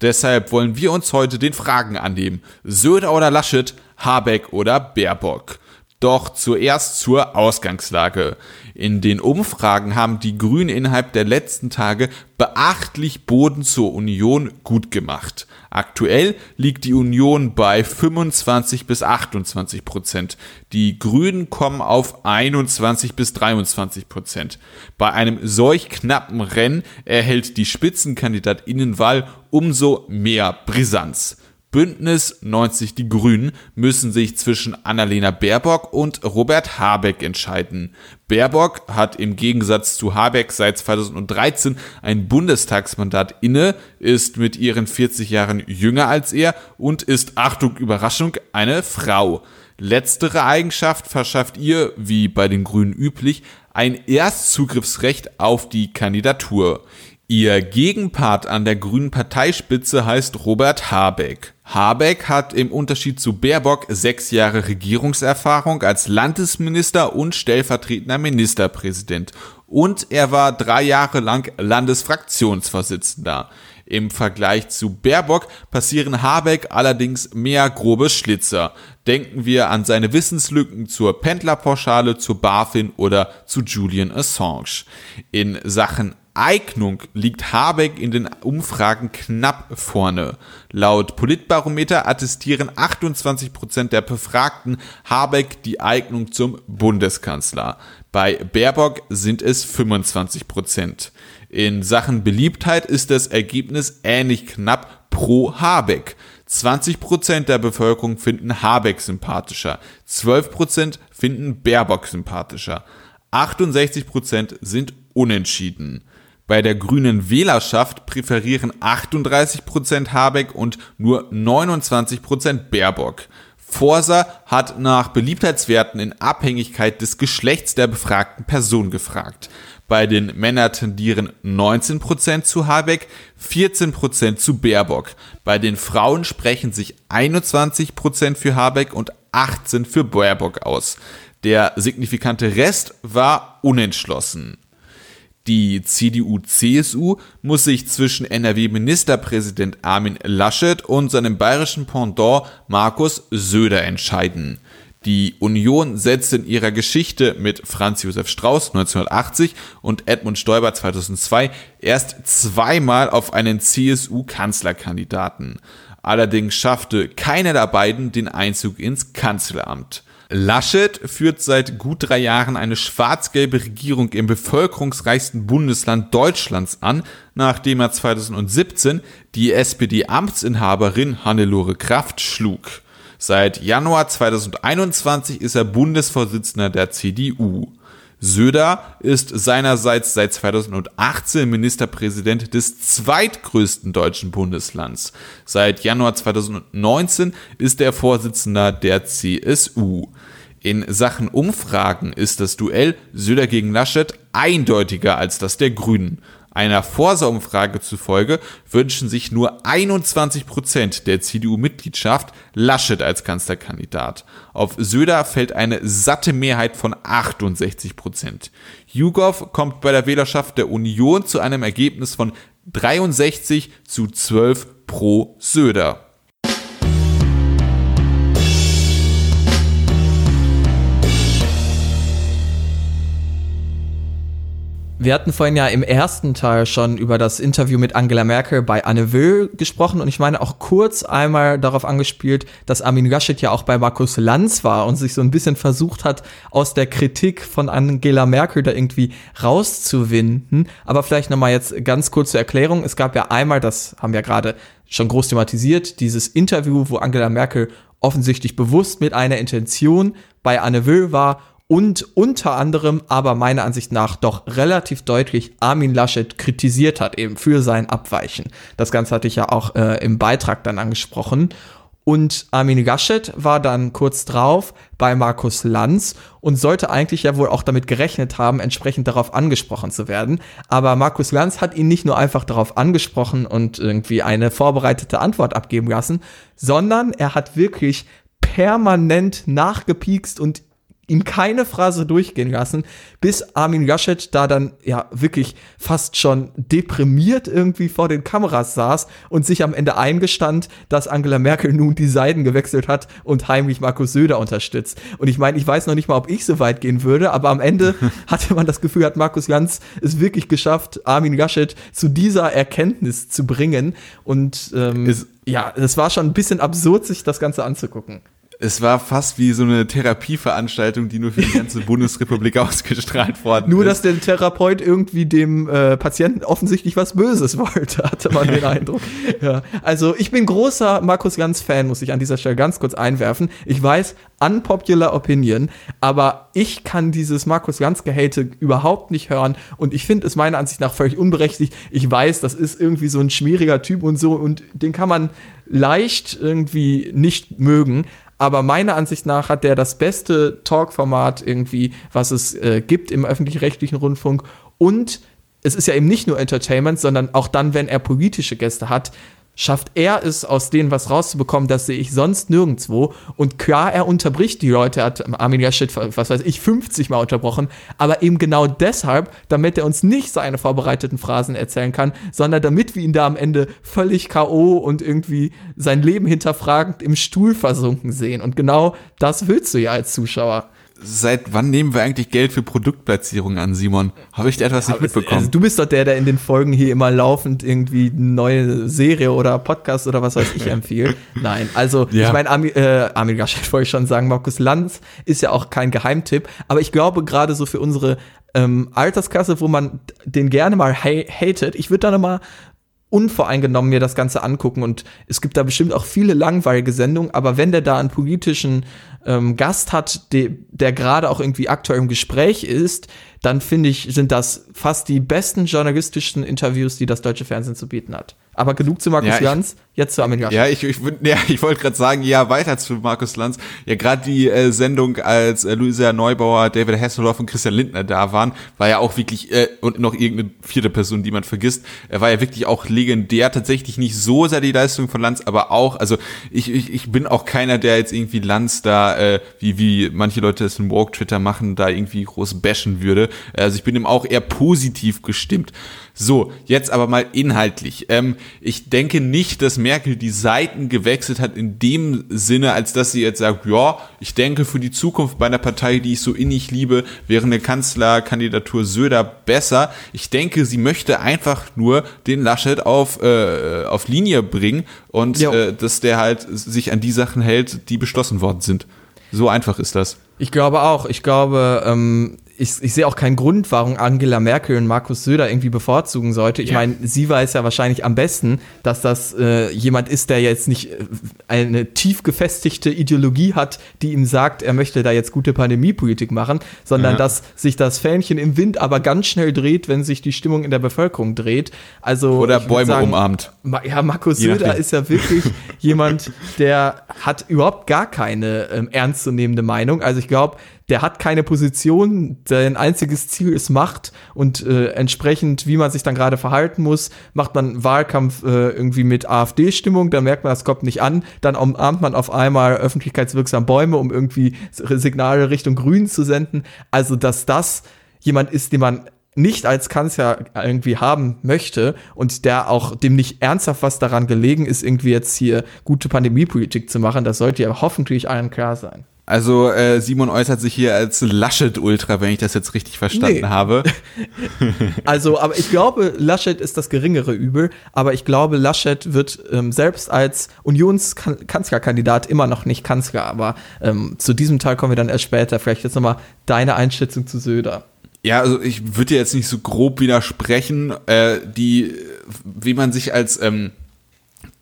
Deshalb wollen wir uns heute den Fragen annehmen. Söder oder Laschet, Habeck oder Baerbock. Doch zuerst zur Ausgangslage. In den Umfragen haben die Grünen innerhalb der letzten Tage beachtlich Boden zur Union gut gemacht. Aktuell liegt die Union bei 25 bis 28 Prozent. Die Grünen kommen auf 21 bis 23 Prozent. Bei einem solch knappen Rennen erhält die Spitzenkandidatinnenwahl umso mehr Brisanz. Bündnis 90 Die Grünen müssen sich zwischen Annalena Baerbock und Robert Habeck entscheiden. Baerbock hat im Gegensatz zu Habeck seit 2013 ein Bundestagsmandat inne, ist mit ihren 40 Jahren jünger als er und ist, Achtung, Überraschung, eine Frau. Letztere Eigenschaft verschafft ihr, wie bei den Grünen üblich, ein Erstzugriffsrecht auf die Kandidatur. Ihr Gegenpart an der grünen Parteispitze heißt Robert Habeck. Habeck hat im Unterschied zu Baerbock sechs Jahre Regierungserfahrung als Landesminister und stellvertretender Ministerpräsident. Und er war drei Jahre lang Landesfraktionsvorsitzender. Im Vergleich zu Baerbock passieren Habeck allerdings mehr grobe Schlitzer. Denken wir an seine Wissenslücken zur Pendlerpauschale, zur BaFin oder zu Julian Assange. In Sachen Eignung liegt Habeck in den Umfragen knapp vorne. Laut Politbarometer attestieren 28 Prozent der Befragten Habeck die Eignung zum Bundeskanzler. Bei Baerbock sind es 25 Prozent. In Sachen Beliebtheit ist das Ergebnis ähnlich knapp pro Habeck. 20 Prozent der Bevölkerung finden Habeck sympathischer, 12 Prozent finden Baerbock sympathischer, 68 Prozent sind unentschieden. Bei der grünen Wählerschaft präferieren 38% Habeck und nur 29% Baerbock. Forsa hat nach Beliebtheitswerten in Abhängigkeit des Geschlechts der befragten Person gefragt. Bei den Männern tendieren 19% zu Habeck, 14% zu Baerbock. Bei den Frauen sprechen sich 21% für Habeck und 18% für Baerbock aus. Der signifikante Rest war unentschlossen. Die CDU-CSU muss sich zwischen NRW-Ministerpräsident Armin Laschet und seinem bayerischen Pendant Markus Söder entscheiden. Die Union setzt in ihrer Geschichte mit Franz Josef Strauß 1980 und Edmund Stoiber 2002 erst zweimal auf einen CSU-Kanzlerkandidaten. Allerdings schaffte keiner der beiden den Einzug ins Kanzleramt. Laschet führt seit gut drei Jahren eine schwarz-gelbe Regierung im bevölkerungsreichsten Bundesland Deutschlands an, nachdem er 2017 die SPD-Amtsinhaberin Hannelore Kraft schlug. Seit Januar 2021 ist er Bundesvorsitzender der CDU. Söder ist seinerseits seit 2018 Ministerpräsident des zweitgrößten deutschen Bundeslands. Seit Januar 2019 ist er Vorsitzender der CSU. In Sachen Umfragen ist das Duell Söder gegen Laschet eindeutiger als das der Grünen. Einer Forsa-Umfrage zufolge wünschen sich nur 21 Prozent der CDU-Mitgliedschaft Laschet als Kanzlerkandidat. Auf Söder fällt eine satte Mehrheit von 68 Prozent. YouGov kommt bei der Wählerschaft der Union zu einem Ergebnis von 63 zu 12 pro Söder. Wir hatten vorhin ja im ersten Teil schon über das Interview mit Angela Merkel bei Anne Will gesprochen und ich meine auch kurz einmal darauf angespielt, dass Armin Laschet ja auch bei Markus Lanz war und sich so ein bisschen versucht hat, aus der Kritik von Angela Merkel da irgendwie rauszuwinden. Aber vielleicht nochmal jetzt ganz kurz zur Erklärung. Es gab ja einmal, das haben wir gerade schon groß thematisiert, dieses Interview, wo Angela Merkel offensichtlich bewusst mit einer Intention bei Anne Will war und unter anderem aber meiner Ansicht nach doch relativ deutlich Armin Laschet kritisiert hat, eben für sein Abweichen. Das Ganze hatte ich ja auch äh, im Beitrag dann angesprochen. Und Armin Laschet war dann kurz drauf bei Markus Lanz und sollte eigentlich ja wohl auch damit gerechnet haben, entsprechend darauf angesprochen zu werden. Aber Markus Lanz hat ihn nicht nur einfach darauf angesprochen und irgendwie eine vorbereitete Antwort abgeben lassen, sondern er hat wirklich permanent nachgepiekst und ihm keine Phrase durchgehen lassen, bis Armin Laschet da dann ja wirklich fast schon deprimiert irgendwie vor den Kameras saß und sich am Ende eingestand, dass Angela Merkel nun die Seiten gewechselt hat und heimlich Markus Söder unterstützt. Und ich meine, ich weiß noch nicht mal, ob ich so weit gehen würde, aber am Ende hatte man das Gefühl, hat Markus Lanz es wirklich geschafft, Armin Laschet zu dieser Erkenntnis zu bringen. Und ähm, ja, es war schon ein bisschen absurd, sich das Ganze anzugucken. Es war fast wie so eine Therapieveranstaltung, die nur für die ganze Bundesrepublik ausgestrahlt worden Nur, ist. dass der Therapeut irgendwie dem äh, Patienten offensichtlich was Böses wollte, hatte man den Eindruck. Ja. Also ich bin großer Markus Lanz-Fan, muss ich an dieser Stelle ganz kurz einwerfen. Ich weiß, unpopular opinion, aber ich kann dieses Markus Lanz-Gehate überhaupt nicht hören und ich finde es meiner Ansicht nach völlig unberechtigt. Ich weiß, das ist irgendwie so ein schmieriger Typ und so und den kann man leicht irgendwie nicht mögen, aber meiner Ansicht nach hat der das beste Talk-Format irgendwie, was es äh, gibt im öffentlich-rechtlichen Rundfunk. Und es ist ja eben nicht nur Entertainment, sondern auch dann, wenn er politische Gäste hat, schafft er es, aus denen was rauszubekommen, das sehe ich sonst nirgendwo. Und klar, er unterbricht die Leute, hat Armin Laschet, was weiß ich, 50 Mal unterbrochen, aber eben genau deshalb, damit er uns nicht seine vorbereiteten Phrasen erzählen kann, sondern damit wir ihn da am Ende völlig K.O. und irgendwie sein Leben hinterfragend im Stuhl versunken sehen. Und genau das willst du ja als Zuschauer. Seit wann nehmen wir eigentlich Geld für Produktplatzierungen an, Simon? Habe ich da etwas nicht mitbekommen? Also du bist doch der, der in den Folgen hier immer laufend irgendwie eine neue Serie oder Podcast oder was weiß ich empfiehlt. Nein, also Ja. ich meine, äh, Armin Laschet wollte ich schon sagen, Markus Lanz ist ja auch kein Geheimtipp, aber ich glaube gerade so für unsere ähm, Alterskasse, wo man den gerne mal ha hatet, ich würde da noch mal unvoreingenommen mir das Ganze angucken und es gibt da bestimmt auch viele langweilige Sendungen, aber wenn der da einen politischen ähm, Gast hat, de, der gerade auch irgendwie aktuell im Gespräch ist, dann finde ich, sind das fast die besten journalistischen Interviews, die das deutsche Fernsehen zu bieten hat. Aber genug zu Markus Ja, ich- Lanz, jetzt zu Armin Laschet. Ja, ich, ich, ja, ich wollte gerade sagen, ja, weiter zu Markus Lanz. Ja, gerade die äh, Sendung, als äh, Luisa Neubauer, David Hasselhoff und Christian Lindner da waren, war ja auch wirklich, äh, und noch irgendeine vierte Person, die man vergisst, er war ja wirklich auch legendär, tatsächlich nicht so sehr die Leistung von Lanz, aber auch, also ich, ich, ich bin auch keiner, der jetzt irgendwie Lanz da, äh, wie, wie manche Leute es in Walk Twitter machen, da irgendwie groß bashen würde. Also ich bin ihm auch eher positiv gestimmt. So, jetzt aber mal inhaltlich. Ähm, ich denke nicht, dass Merkel die Seiten gewechselt hat in dem Sinne, als dass sie jetzt sagt, ja, ich denke für die Zukunft bei einer Partei, die ich so innig liebe, wäre eine Kanzlerkandidatur Söder besser. Ich denke, sie möchte einfach nur den Laschet auf, äh, auf Linie bringen und äh, dass der halt sich an die Sachen hält, die beschlossen worden sind. So einfach ist das. Ich glaube auch. Ich glaube, ähm, ich, ich sehe auch keinen Grund, warum Angela Merkel und Markus Söder irgendwie bevorzugen sollte. Ich Ja. meine, sie weiß ja wahrscheinlich am besten, dass das äh, jemand ist, der jetzt nicht äh, eine tief gefestigte Ideologie hat, die ihm sagt, er möchte da jetzt gute Pandemiepolitik machen, sondern Ja. dass sich das Fähnchen im Wind aber ganz schnell dreht, wenn sich die Stimmung in der Bevölkerung dreht. Also Oder Bäume sagen, umarmt. Ma- Ja, Markus Je Söder ist ja wirklich jemand, der hat überhaupt gar keine ähm, ernstzunehmende Meinung. Also ich glaube, der hat keine Position, sein einziges Ziel ist Macht und äh, entsprechend, wie man sich dann gerade verhalten muss, macht man Wahlkampf äh, irgendwie mit AfD-Stimmung, dann merkt man, das kommt nicht an, dann umarmt man auf einmal öffentlichkeitswirksam Bäume, um irgendwie Signale Richtung Grün zu senden. Also, dass das jemand ist, den man nicht als Kanzler irgendwie haben möchte und der auch dem nicht ernsthaft was daran gelegen ist, irgendwie jetzt hier gute Pandemiepolitik zu machen, das sollte ja hoffentlich allen klar sein. Also äh, Simon äußert sich hier als Laschet-Ultra, wenn ich das jetzt richtig verstanden Nee. habe. Also, aber ich glaube, Laschet ist das geringere Übel, aber ich glaube, Laschet wird ähm, selbst als Unionskanzlerkandidat immer noch nicht Kanzler. Aber ähm, zu diesem Teil kommen wir dann erst später. Vielleicht jetzt nochmal deine Einschätzung zu Söder. Ja, also ich würde dir jetzt nicht so grob widersprechen, äh, die, wie man sich als ähm,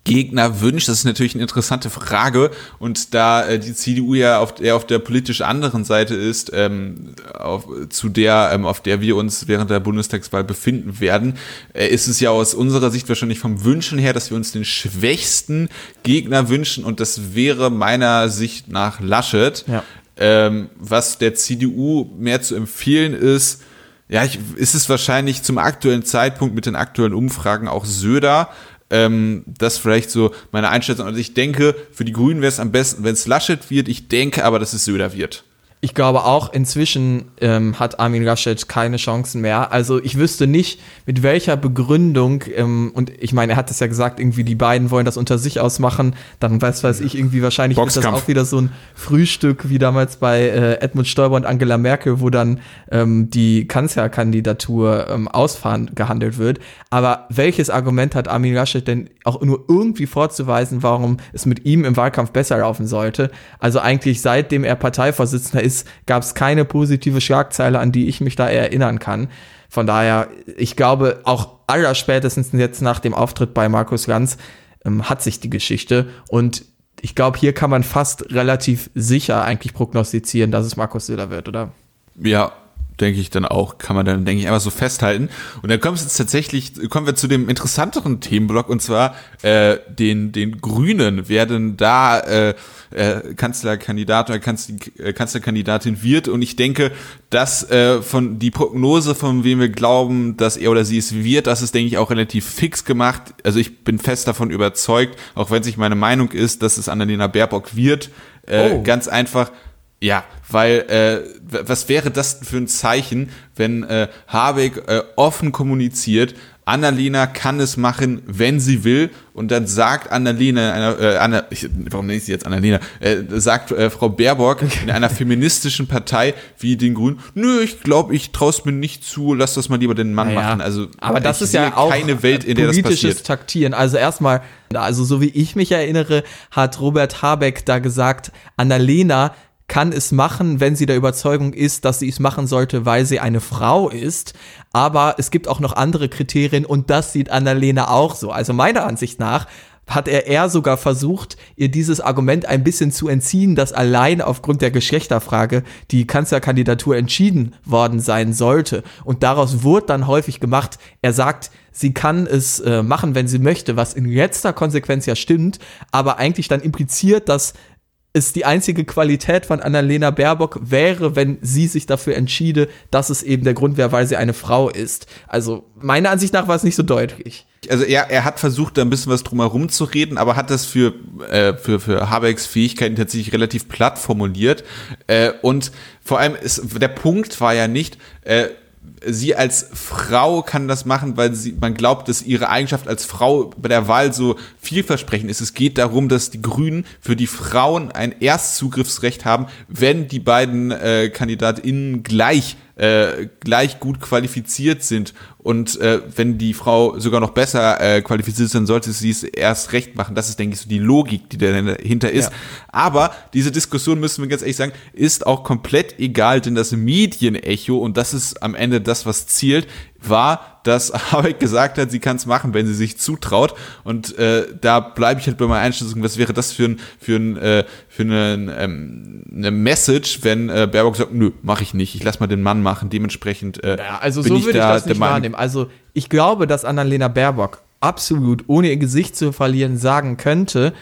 Gegner wünscht, das ist natürlich eine interessante Frage und da äh, die CDU ja auf der, auf der politisch anderen Seite ist, ähm, auf, zu der, ähm, auf der wir uns während der Bundestagswahl befinden werden, äh, ist es ja aus unserer Sicht wahrscheinlich vom Wünschen her, dass wir uns den schwächsten Gegner wünschen und das wäre meiner Sicht nach Laschet. Ja. Ähm, was der CDU mehr zu empfehlen ist, ja, ich, ist es wahrscheinlich zum aktuellen Zeitpunkt mit den aktuellen Umfragen auch Söder. Ähm, das vielleicht so meine Einschätzung. Also ich denke, für die Grünen wäre es am besten, wenn es Laschet wird. Ich denke aber, dass es Söder wird. Ich glaube auch, inzwischen ähm, hat Armin Laschet keine Chancen mehr. Also ich wüsste nicht, mit welcher Begründung, ähm, und ich meine, er hat es ja gesagt, irgendwie die beiden wollen das unter sich ausmachen, dann weiß, weiß ich irgendwie wahrscheinlich ist das Boxkampf. auch wieder so ein Frühstück wie damals bei äh, Edmund Stoiber und Angela Merkel, wo dann ähm, die Kanzlerkandidatur ähm, ausfahren gehandelt wird. Aber welches Argument hat Armin Laschet denn auch nur irgendwie vorzuweisen, warum es mit ihm im Wahlkampf besser laufen sollte? Also eigentlich seitdem er Parteivorsitzender ist, gab es keine positive Schlagzeile, an die ich mich da erinnern kann. Von daher, ich glaube, auch allerspätestens jetzt nach dem Auftritt bei Markus Lanz ähm, hat sich die Geschichte und ich glaube, hier kann man fast relativ sicher eigentlich prognostizieren, dass es Markus Söder wird, oder? Ja, denke ich dann auch, kann man dann, denke ich, einfach so festhalten. Und dann kommen wir jetzt tatsächlich, kommen wir zu dem interessanteren Themenblock und zwar äh, den, den Grünen, wer denn da äh, äh, Kanzlerkandidat oder Kanzler, äh, Kanzlerkandidatin wird. Und ich denke, dass äh, von die Prognose, von wem wir glauben, dass er oder sie es wird, das ist, denke ich, auch relativ fix gemacht. Also ich bin fest davon überzeugt, auch wenn es nicht meine Meinung ist, dass es Annalena Baerbock wird. Äh, Oh. Ganz einfach, ja, weil äh, was wäre das für ein Zeichen, wenn äh, Habeck äh, offen kommuniziert, Annalena kann es machen, wenn sie will, und dann sagt Annalena, einer, äh, Anna, ich, warum nenne ich sie jetzt Annalena, äh, sagt äh, Frau Baerbock in einer feministischen Partei wie den Grünen, nö, ich glaube, ich traue es mir nicht zu, lass das mal lieber den Mann Naja, machen. Also, aber das ist ja auch keine Welt, in der das politisches passiert. Taktieren. Also erstmal, also so wie ich mich erinnere, hat Robert Habeck da gesagt, Annalena kann es machen, wenn sie der Überzeugung ist, dass sie es machen sollte, weil sie eine Frau ist. Aber es gibt auch noch andere Kriterien und das sieht Annalena auch so. Also meiner Ansicht nach hat er eher sogar versucht, ihr dieses Argument ein bisschen zu entziehen, dass allein aufgrund der Geschlechterfrage die Kanzlerkandidatur entschieden worden sein sollte. Und daraus wurde dann häufig gemacht, er sagt, sie kann es äh, machen, wenn sie möchte, was in letzter Konsequenz ja stimmt, aber eigentlich dann impliziert, dass es die einzige Qualität von Annalena Baerbock wäre, wenn sie sich dafür entschiede, dass es eben der Grund wäre, weil sie eine Frau ist. Also meiner Ansicht nach war es nicht so deutlich. also er, er hat versucht, da ein bisschen was drumherum zu reden, aber hat das für, äh, für, für Habecks Fähigkeiten tatsächlich relativ platt formuliert. Äh, und vor allem ist, der Punkt war ja nicht, äh, sie als Frau kann das machen, weil sie, man glaubt, dass ihre Eigenschaft als Frau bei der Wahl so vielversprechend ist. Es geht darum, dass die Grünen für die Frauen ein Erstzugriffsrecht haben, wenn die beiden äh, KandidatInnen gleich äh, gleich gut qualifiziert sind und äh, wenn die Frau sogar noch besser äh, qualifiziert ist, dann sollte sie es erst recht machen. Das ist, denke ich, so die Logik, die dahinter ist. Ja. Aber diese Diskussion, müssen wir ganz ehrlich sagen, ist auch komplett egal, denn das Medienecho, und das ist am Ende das, was zielt, war, dass Habeck gesagt hat, sie kann es machen, wenn sie sich zutraut. Und äh, da bleibe ich halt bei meiner Einschätzung, was wäre das für ein, für ein, äh, für einen, ähm, eine Message, wenn äh, Baerbock sagt, nö, mache ich nicht, ich lass mal den Mann machen. Dementsprechend äh, Ja, also bin so ich würde ich da das der nicht wahrnehmen. Also ich glaube, dass Annalena Baerbock absolut ohne ihr Gesicht zu verlieren sagen könnte,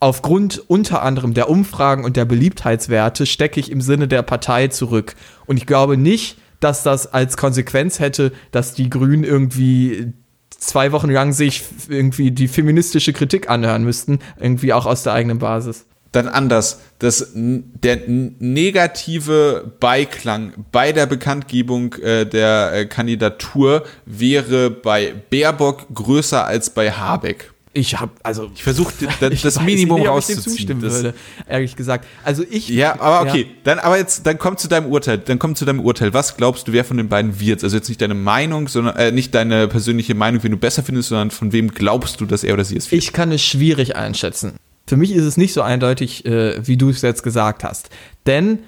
aufgrund unter anderem der Umfragen und der Beliebtheitswerte stecke ich im Sinne der Partei zurück. Und ich glaube nicht, dass das als Konsequenz hätte, dass die Grünen irgendwie zwei Wochen lang sich irgendwie die feministische Kritik anhören müssten, irgendwie auch aus der eigenen Basis. dann anders. Das, der negative Beiklang bei der Bekanntgebung äh, der äh, Kandidatur wäre bei Baerbock größer als bei Habeck. Ich habe also Ich versuche das, ich das Minimum nicht, ob ich dem rauszuziehen. zustimmen Das- würde, ehrlich gesagt. Also ich Ja, aber okay. Dann, aber jetzt, dann komm zu deinem Urteil. Dann komm zu deinem Urteil. Was glaubst du, wer von den beiden wird? Also jetzt nicht deine Meinung, sondern äh, nicht deine persönliche Meinung, wen du besser findest, sondern von wem glaubst du, dass er oder sie es wird? Ich kann es schwierig einschätzen. Für mich ist es nicht so eindeutig, äh, wie du es jetzt gesagt hast. Denn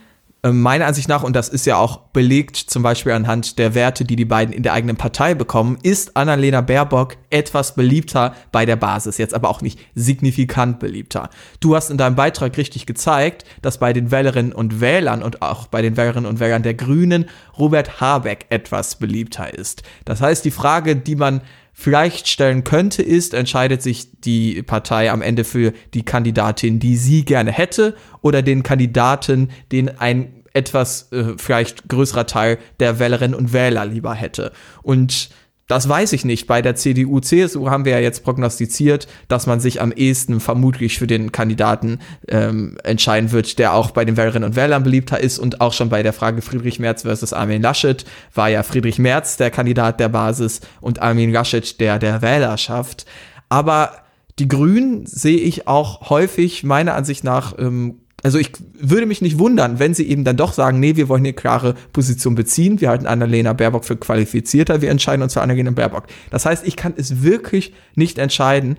meiner Ansicht nach, und das ist ja auch belegt zum Beispiel anhand der Werte, die die beiden in der eigenen Partei bekommen, ist Annalena Baerbock etwas beliebter bei der Basis, jetzt aber auch nicht signifikant beliebter. Du hast in deinem Beitrag richtig gezeigt, dass bei den Wählerinnen und Wählern und auch bei den Wählerinnen und Wählern der Grünen Robert Habeck etwas beliebter ist. Das heißt, die Frage, die man vielleicht stellen könnte, ist, entscheidet sich die Partei am Ende für die Kandidatin, die sie gerne hätte, oder den Kandidaten, den ein etwas äh, vielleicht größerer Teil der Wählerinnen und Wähler lieber hätte. Und das weiß ich nicht. Bei der CDU, CSU haben wir ja jetzt prognostiziert, dass man sich am ehesten vermutlich für den Kandidaten ähm, entscheiden wird, der auch bei den Wählerinnen und Wählern beliebter ist. Und auch schon bei der Frage Friedrich Merz versus Armin Laschet war ja Friedrich Merz der Kandidat der Basis und Armin Laschet der der Wählerschaft. Aber die Grünen sehe ich auch häufig meiner Ansicht nach ähm, also ich würde mich nicht wundern, wenn sie eben dann doch sagen, nee, wir wollen eine klare Position beziehen, wir halten Annalena Baerbock für qualifizierter, wir entscheiden uns für Annalena Baerbock. Das heißt, ich kann es wirklich nicht entscheiden.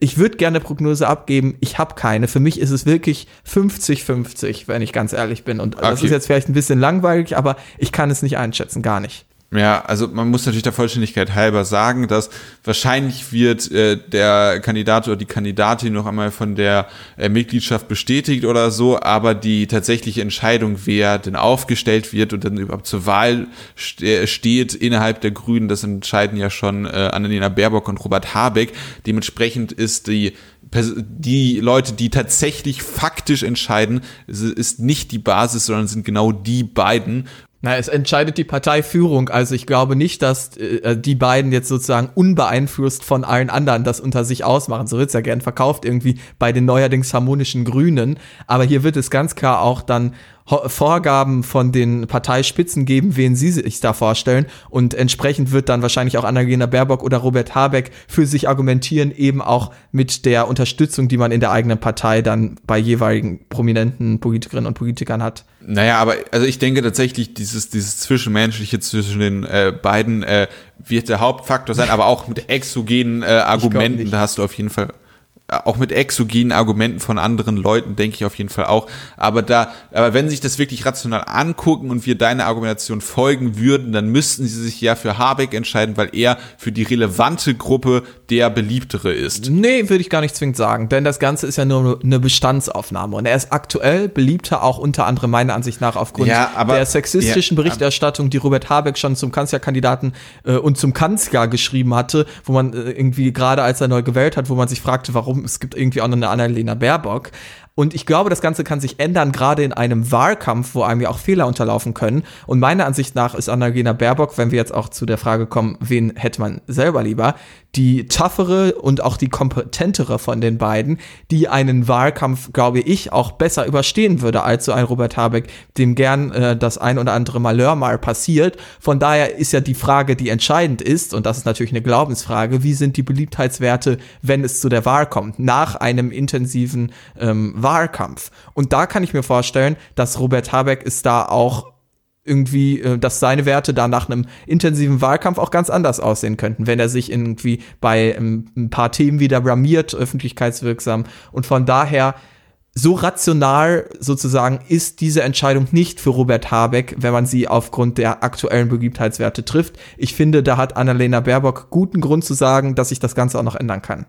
Ich würde gerne Prognose abgeben, ich habe keine. Für mich ist es wirklich 50-50, wenn ich ganz ehrlich bin. Und das Okay. ist jetzt vielleicht ein bisschen langweilig, aber ich kann es nicht einschätzen, gar nicht. Ja, also man muss natürlich der Vollständigkeit halber sagen, dass wahrscheinlich wird äh, der Kandidat oder die Kandidatin noch einmal von der äh, Mitgliedschaft bestätigt oder so, aber die tatsächliche Entscheidung, wer denn aufgestellt wird und dann überhaupt zur Wahl ste steht innerhalb der Grünen, das entscheiden ja schon äh, Annalena Baerbock und Robert Habeck. Dementsprechend ist die die Leute, die tatsächlich faktisch entscheiden, ist nicht die Basis, sondern sind genau die beiden. Na, es entscheidet die Parteiführung. Also ich glaube nicht, dass äh, die beiden jetzt sozusagen unbeeinflusst von allen anderen das unter sich ausmachen. So wird's ja gern verkauft irgendwie bei den neuerdings harmonischen Grünen. Aber hier wird es ganz klar auch dann Vorgaben von den Parteispitzen geben, wen sie sich da vorstellen. Und entsprechend wird dann wahrscheinlich auch Annalena Baerbock oder Robert Habeck für sich argumentieren, eben auch mit der Unterstützung, die man in der eigenen Partei dann bei jeweiligen prominenten Politikerinnen und Politikern hat. Naja, aber also ich denke tatsächlich, dieses, dieses Zwischenmenschliche zwischen den äh, beiden äh, wird der Hauptfaktor sein, aber auch mit exogenen äh, Argumenten, da hast du auf jeden Fall auch mit exogenen Argumenten von anderen Leuten denke ich auf jeden Fall auch. Aber da, aber wenn sich das wirklich rational angucken und wir deine Argumentation folgen würden, dann müssten sie sich ja für Habeck entscheiden, weil er für die relevante Gruppe der beliebtere ist. Nee, würde ich gar nicht zwingend sagen, denn das Ganze ist ja nur eine Bestandsaufnahme und er ist aktuell beliebter auch unter anderem meiner Ansicht nach aufgrund Ja, aber- der sexistischen ja, Berichterstattung, die Robert Habeck schon zum Kanzlerkandidaten äh, und zum Kanzler geschrieben hatte, wo man äh, irgendwie gerade als er neu gewählt hat, wo man sich fragte, warum es gibt irgendwie auch noch eine Annalena Baerbock. Und ich glaube, das Ganze kann sich ändern, gerade in einem Wahlkampf, wo einem ja auch Fehler unterlaufen können. Und meiner Ansicht nach ist Annalena Baerbock, wenn wir jetzt auch zu der Frage kommen, wen hätte man selber lieber, die toughere und auch die kompetentere von den beiden, die einen Wahlkampf, glaube ich, auch besser überstehen würde als so ein Robert Habeck, dem gern äh, das ein oder andere Malheur mal passiert. Von daher ist ja die Frage, die entscheidend ist, und das ist natürlich eine Glaubensfrage, wie sind die Beliebtheitswerte, wenn es zu der Wahl kommt, nach einem intensiven ähm, Wahlkampf. Und da kann ich mir vorstellen, dass Robert Habeck es da auch irgendwie, äh, dass seine Werte da nach einem intensiven Wahlkampf auch ganz anders aussehen könnten, wenn er sich irgendwie bei ähm, ein paar Themen wieder blamiert, öffentlichkeitswirksam. Und von daher, so rational sozusagen ist diese Entscheidung nicht für Robert Habeck, wenn man sie aufgrund der aktuellen Beliebtheitswerte trifft. Ich finde, da hat Annalena Baerbock guten Grund zu sagen, dass sich das Ganze auch noch ändern kann.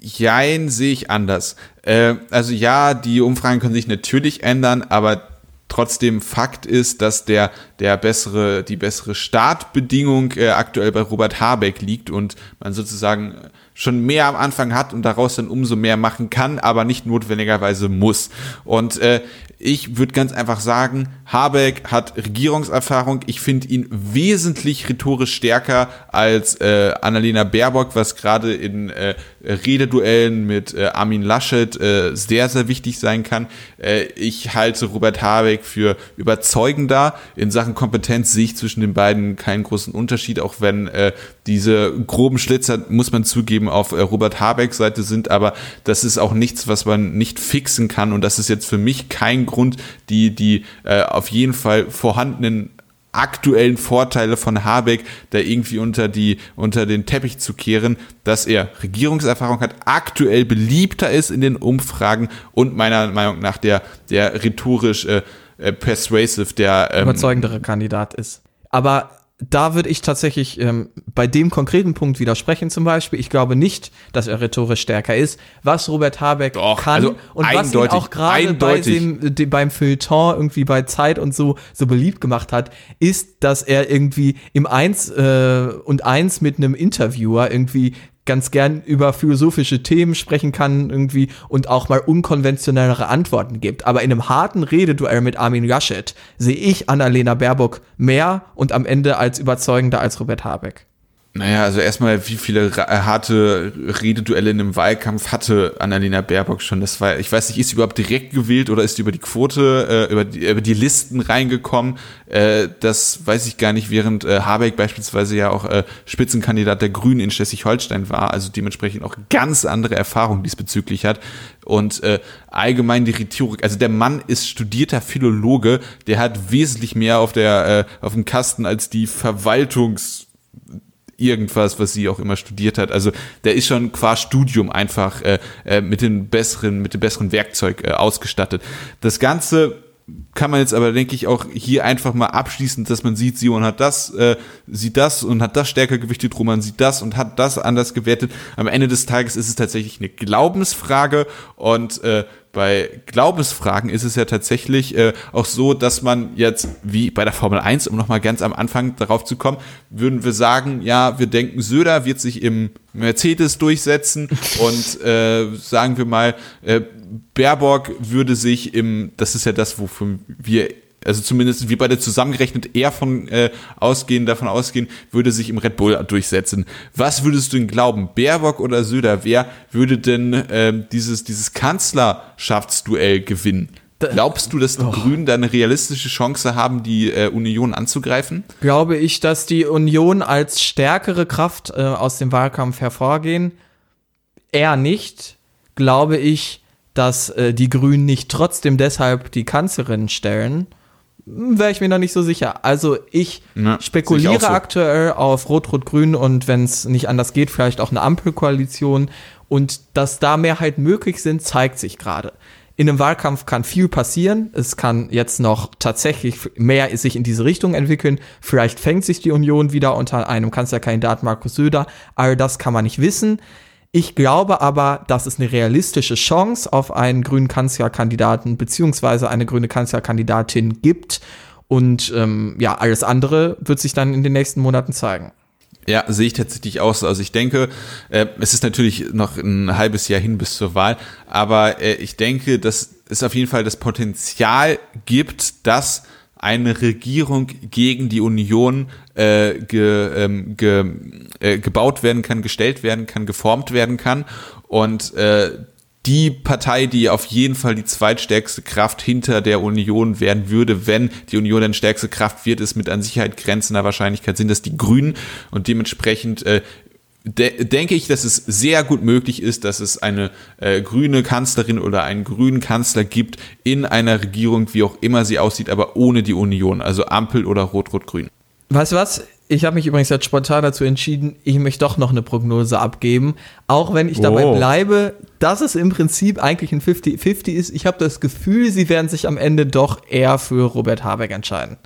Jein, sehe ich anders. Äh, also ja, die Umfragen können sich natürlich ändern, aber trotzdem Fakt ist, dass der, der bessere, die bessere Startbedingung äh, aktuell bei Robert Habeck liegt und man sozusagen schon mehr am Anfang hat und daraus dann umso mehr machen kann, aber nicht notwendigerweise muss. Und äh, ich würde ganz einfach sagen, Habeck hat Regierungserfahrung. Ich finde ihn wesentlich rhetorisch stärker als äh, Annalena Baerbock, was gerade in äh, Rededuellen mit äh, Armin Laschet äh, sehr, sehr wichtig sein kann. Äh, ich halte Robert Habeck für überzeugender. In Sachen Kompetenz sehe ich zwischen den beiden keinen großen Unterschied, auch wenn äh, diese groben Schlitzer, muss man zugeben, auf äh, Robert Habecks Seite sind, aber das ist auch nichts, was man nicht fixen kann und das ist jetzt für mich kein Grund, die, die äh, auf jeden Fall vorhandenen aktuellen Vorteile von Habeck da irgendwie unter die unter den Teppich zu kehren, dass er Regierungserfahrung hat, aktuell beliebter ist in den Umfragen und meiner Meinung nach der der rhetorisch äh, äh, persuasive, der ähm, überzeugendere Kandidat ist. Aber da würde ich tatsächlich ähm, bei dem konkreten Punkt widersprechen zum Beispiel. Ich glaube nicht, dass er rhetorisch stärker ist. Was Robert Habeck Doch, kann also und was ihn auch gerade bei dem, dem, beim Feuilleton irgendwie bei Zeit und so so beliebt gemacht hat, ist, dass er irgendwie im Eins äh, und Eins mit einem Interviewer irgendwie ganz gern über philosophische Themen sprechen kann irgendwie und auch mal unkonventionellere Antworten gibt. Aber in einem harten Rededuell mit Armin Laschet sehe ich Annalena Baerbock mehr und am Ende als überzeugender als Robert Habeck. Naja, also erstmal, wie viele äh, harte Rededuelle in einem Wahlkampf hatte Annalena Baerbock schon? Das war, ich weiß nicht, ist sie überhaupt direkt gewählt oder ist sie über die Quote, äh, über, die, über die Listen reingekommen? Äh, das weiß ich gar nicht, während äh, Habeck beispielsweise ja auch äh, Spitzenkandidat der Grünen in Schleswig-Holstein war, also dementsprechend auch ganz andere Erfahrungen diesbezüglich hat. Und äh, allgemein die Rhetorik, also der Mann ist studierter Philologe, der hat wesentlich mehr auf der äh, auf dem Kasten als die Verwaltungs irgendwas, was sie auch immer studiert hat. Also der ist schon qua Studium einfach äh, äh, mit den besseren, mit dem besseren Werkzeug äh, ausgestattet. Das Ganze kann man jetzt aber, denke ich, auch hier einfach mal abschließen, dass man sieht, Sion hat das, äh, sieht das und hat das stärker gewichtet, Roman sieht das und hat das anders gewertet. Am Ende des Tages ist es tatsächlich eine Glaubensfrage und äh, bei Glaubensfragen ist es ja tatsächlich äh, auch so, dass man jetzt, wie bei der Formel 1, um nochmal ganz am Anfang darauf zu kommen, würden wir sagen, ja, wir denken, Söder wird sich im Mercedes durchsetzen und äh, sagen wir mal, äh, Baerbock würde sich im, das ist ja das, wofür wir also zumindest wie bei der zusammengerechnet eher von äh, ausgehen, davon ausgehen, würde sich im Red Bull durchsetzen. Was würdest du denn glauben, Baerbock oder Söder? Wer würde denn äh, dieses, dieses Kanzlerschaftsduell gewinnen? Glaubst du, dass die oh. Grünen da eine realistische Chance haben, die äh, Union anzugreifen? Glaube ich, dass die Union als stärkere Kraft äh, aus dem Wahlkampf hervorgehen? Eher nicht. Glaube ich, dass äh, die Grünen nicht trotzdem deshalb die Kanzlerin stellen wäre ich mir noch nicht so sicher. Also ich Na, spekuliere ich so. aktuell auf Rot-Rot-Grün und wenn es nicht anders geht, vielleicht auch eine Ampelkoalition. Und dass da Mehrheit möglich sind, zeigt sich gerade. In einem Wahlkampf kann viel passieren. Es kann jetzt noch tatsächlich mehr sich in diese Richtung entwickeln. Vielleicht fängt sich die Union wieder unter einem Kanzlerkandidat Markus Söder. All das kann man nicht wissen. Ich glaube aber, dass es eine realistische Chance auf einen grünen Kanzlerkandidaten beziehungsweise eine grüne Kanzlerkandidatin gibt. Und ähm, ja, alles andere wird sich dann in den nächsten Monaten zeigen. Ja, sehe ich tatsächlich aus. Also ich denke, äh, es ist natürlich noch ein halbes Jahr hin bis zur Wahl, aber äh, ich denke, dass es auf jeden Fall das Potenzial gibt, dass eine Regierung gegen die Union äh, ge, ähm, ge, äh, gebaut werden kann, gestellt werden kann, geformt werden kann. Und äh, die Partei, die auf jeden Fall die zweitstärkste Kraft hinter der Union werden würde, wenn die Union dann stärkste Kraft wird, ist mit an Sicherheit grenzender Wahrscheinlichkeit sind das die Grünen und dementsprechend äh, de denke ich, dass es sehr gut möglich ist, dass es eine äh, grüne Kanzlerin oder einen grünen Kanzler gibt in einer Regierung, wie auch immer sie aussieht, aber ohne die Union, also Ampel oder Rot-Rot-Grün. Weißt du was? Ich habe mich übrigens jetzt spontan dazu entschieden, ich möchte doch noch eine Prognose abgeben. Auch wenn ich dabei oh. bleibe, dass es im Prinzip eigentlich ein 50-50 ist. Ich habe das Gefühl, sie werden sich am Ende doch eher für Robert Habeck entscheiden.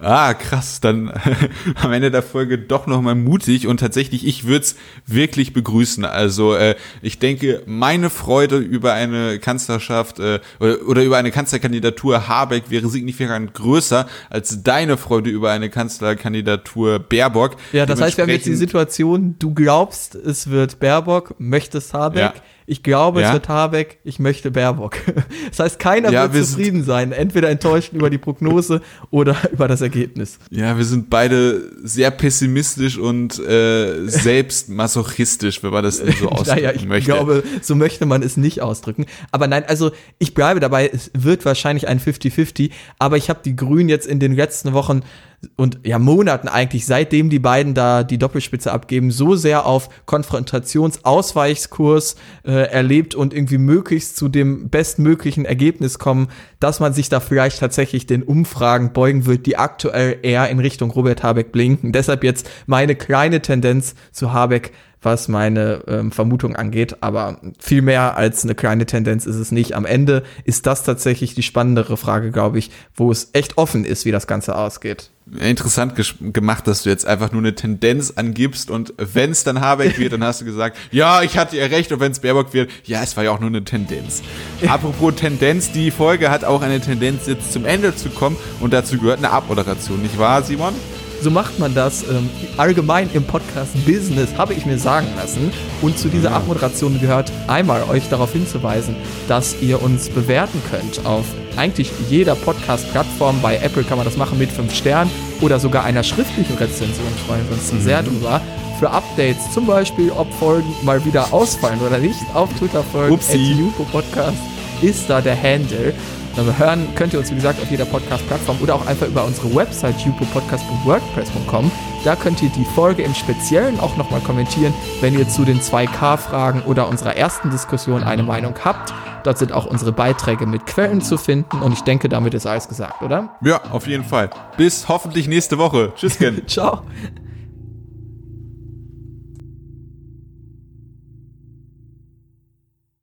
Ah, krass, dann am Ende der Folge doch nochmal mutig und tatsächlich, ich würde es wirklich begrüßen. Also äh, ich denke, meine Freude über eine Kanzlerschaft äh, oder, oder über eine Kanzlerkandidatur Habeck wäre signifikant größer als deine Freude über eine Kanzlerkandidatur Baerbock. Ja, das heißt, wir haben jetzt die Situation, du glaubst, es wird Baerbock, möchtest Habeck. Ja Ich glaube, Ja? es wird Habeck, ich möchte Baerbock. Das heißt, keiner Ja, wir wird sind- zufrieden sein. Entweder enttäuscht über die Prognose oder über das Ergebnis. Ja, wir sind beide sehr pessimistisch und äh, selbst masochistisch, wenn man das so ausdrücken Naja, ich möchte. glaube, so möchte man es nicht ausdrücken. Aber nein, also ich bleibe dabei, es wird wahrscheinlich ein 50-50, aber ich habe die Grünen jetzt in den letzten Wochen und ja Monaten eigentlich, seitdem die beiden da die Doppelspitze abgeben, so sehr auf Konfrontationsausweichskurs äh, erlebt und irgendwie möglichst zu dem bestmöglichen Ergebnis kommen, dass man sich da vielleicht tatsächlich den Umfragen beugen wird, die aktuell eher in Richtung Robert Habeck blinken. Deshalb jetzt meine kleine Tendenz zu Habeck was meine ähm, Vermutung angeht. Aber viel mehr als eine kleine Tendenz ist es nicht. Am Ende ist das tatsächlich die spannendere Frage, glaube ich, wo es echt offen ist, wie das Ganze ausgeht. Interessant gemacht, dass du jetzt einfach nur eine Tendenz angibst und wenn es dann Habeck wird, dann hast du gesagt, ja, ich hatte ja recht und wenn es Baerbock wird, ja, es war ja auch nur eine Tendenz. Apropos Tendenz, die Folge hat auch eine Tendenz jetzt zum Ende zu kommen und dazu gehört eine Abmoderation, nicht wahr, Simon? So macht man das ähm, allgemein im Podcast-Business, habe ich mir sagen lassen. Und zu dieser Abmoderation gehört einmal euch darauf hinzuweisen, dass ihr uns bewerten könnt auf eigentlich jeder Podcast-Plattform. Bei Apple kann man das machen mit 5 Sternen oder sogar einer schriftlichen Rezension. Freuen wir uns sehr drüber. Für Updates, zum Beispiel, ob Folgen mal wieder ausfallen oder nicht, auf Twitter folgen. Upsi. Podcast ist da der Handle. Dann hören könnt ihr uns, wie gesagt, auf jeder Podcast-Plattform oder auch einfach über unsere Website jupopodcast.wordpress.com. Da könnt ihr die Folge im Speziellen auch nochmal kommentieren, wenn ihr zu den 2K-Fragen oder unserer ersten Diskussion eine Meinung habt. Dort sind auch unsere Beiträge mit Quellen zu finden und ich denke, damit ist alles gesagt, oder? Ja, auf jeden Fall. Bis hoffentlich nächste Woche. Tschüss, Ken. Ciao.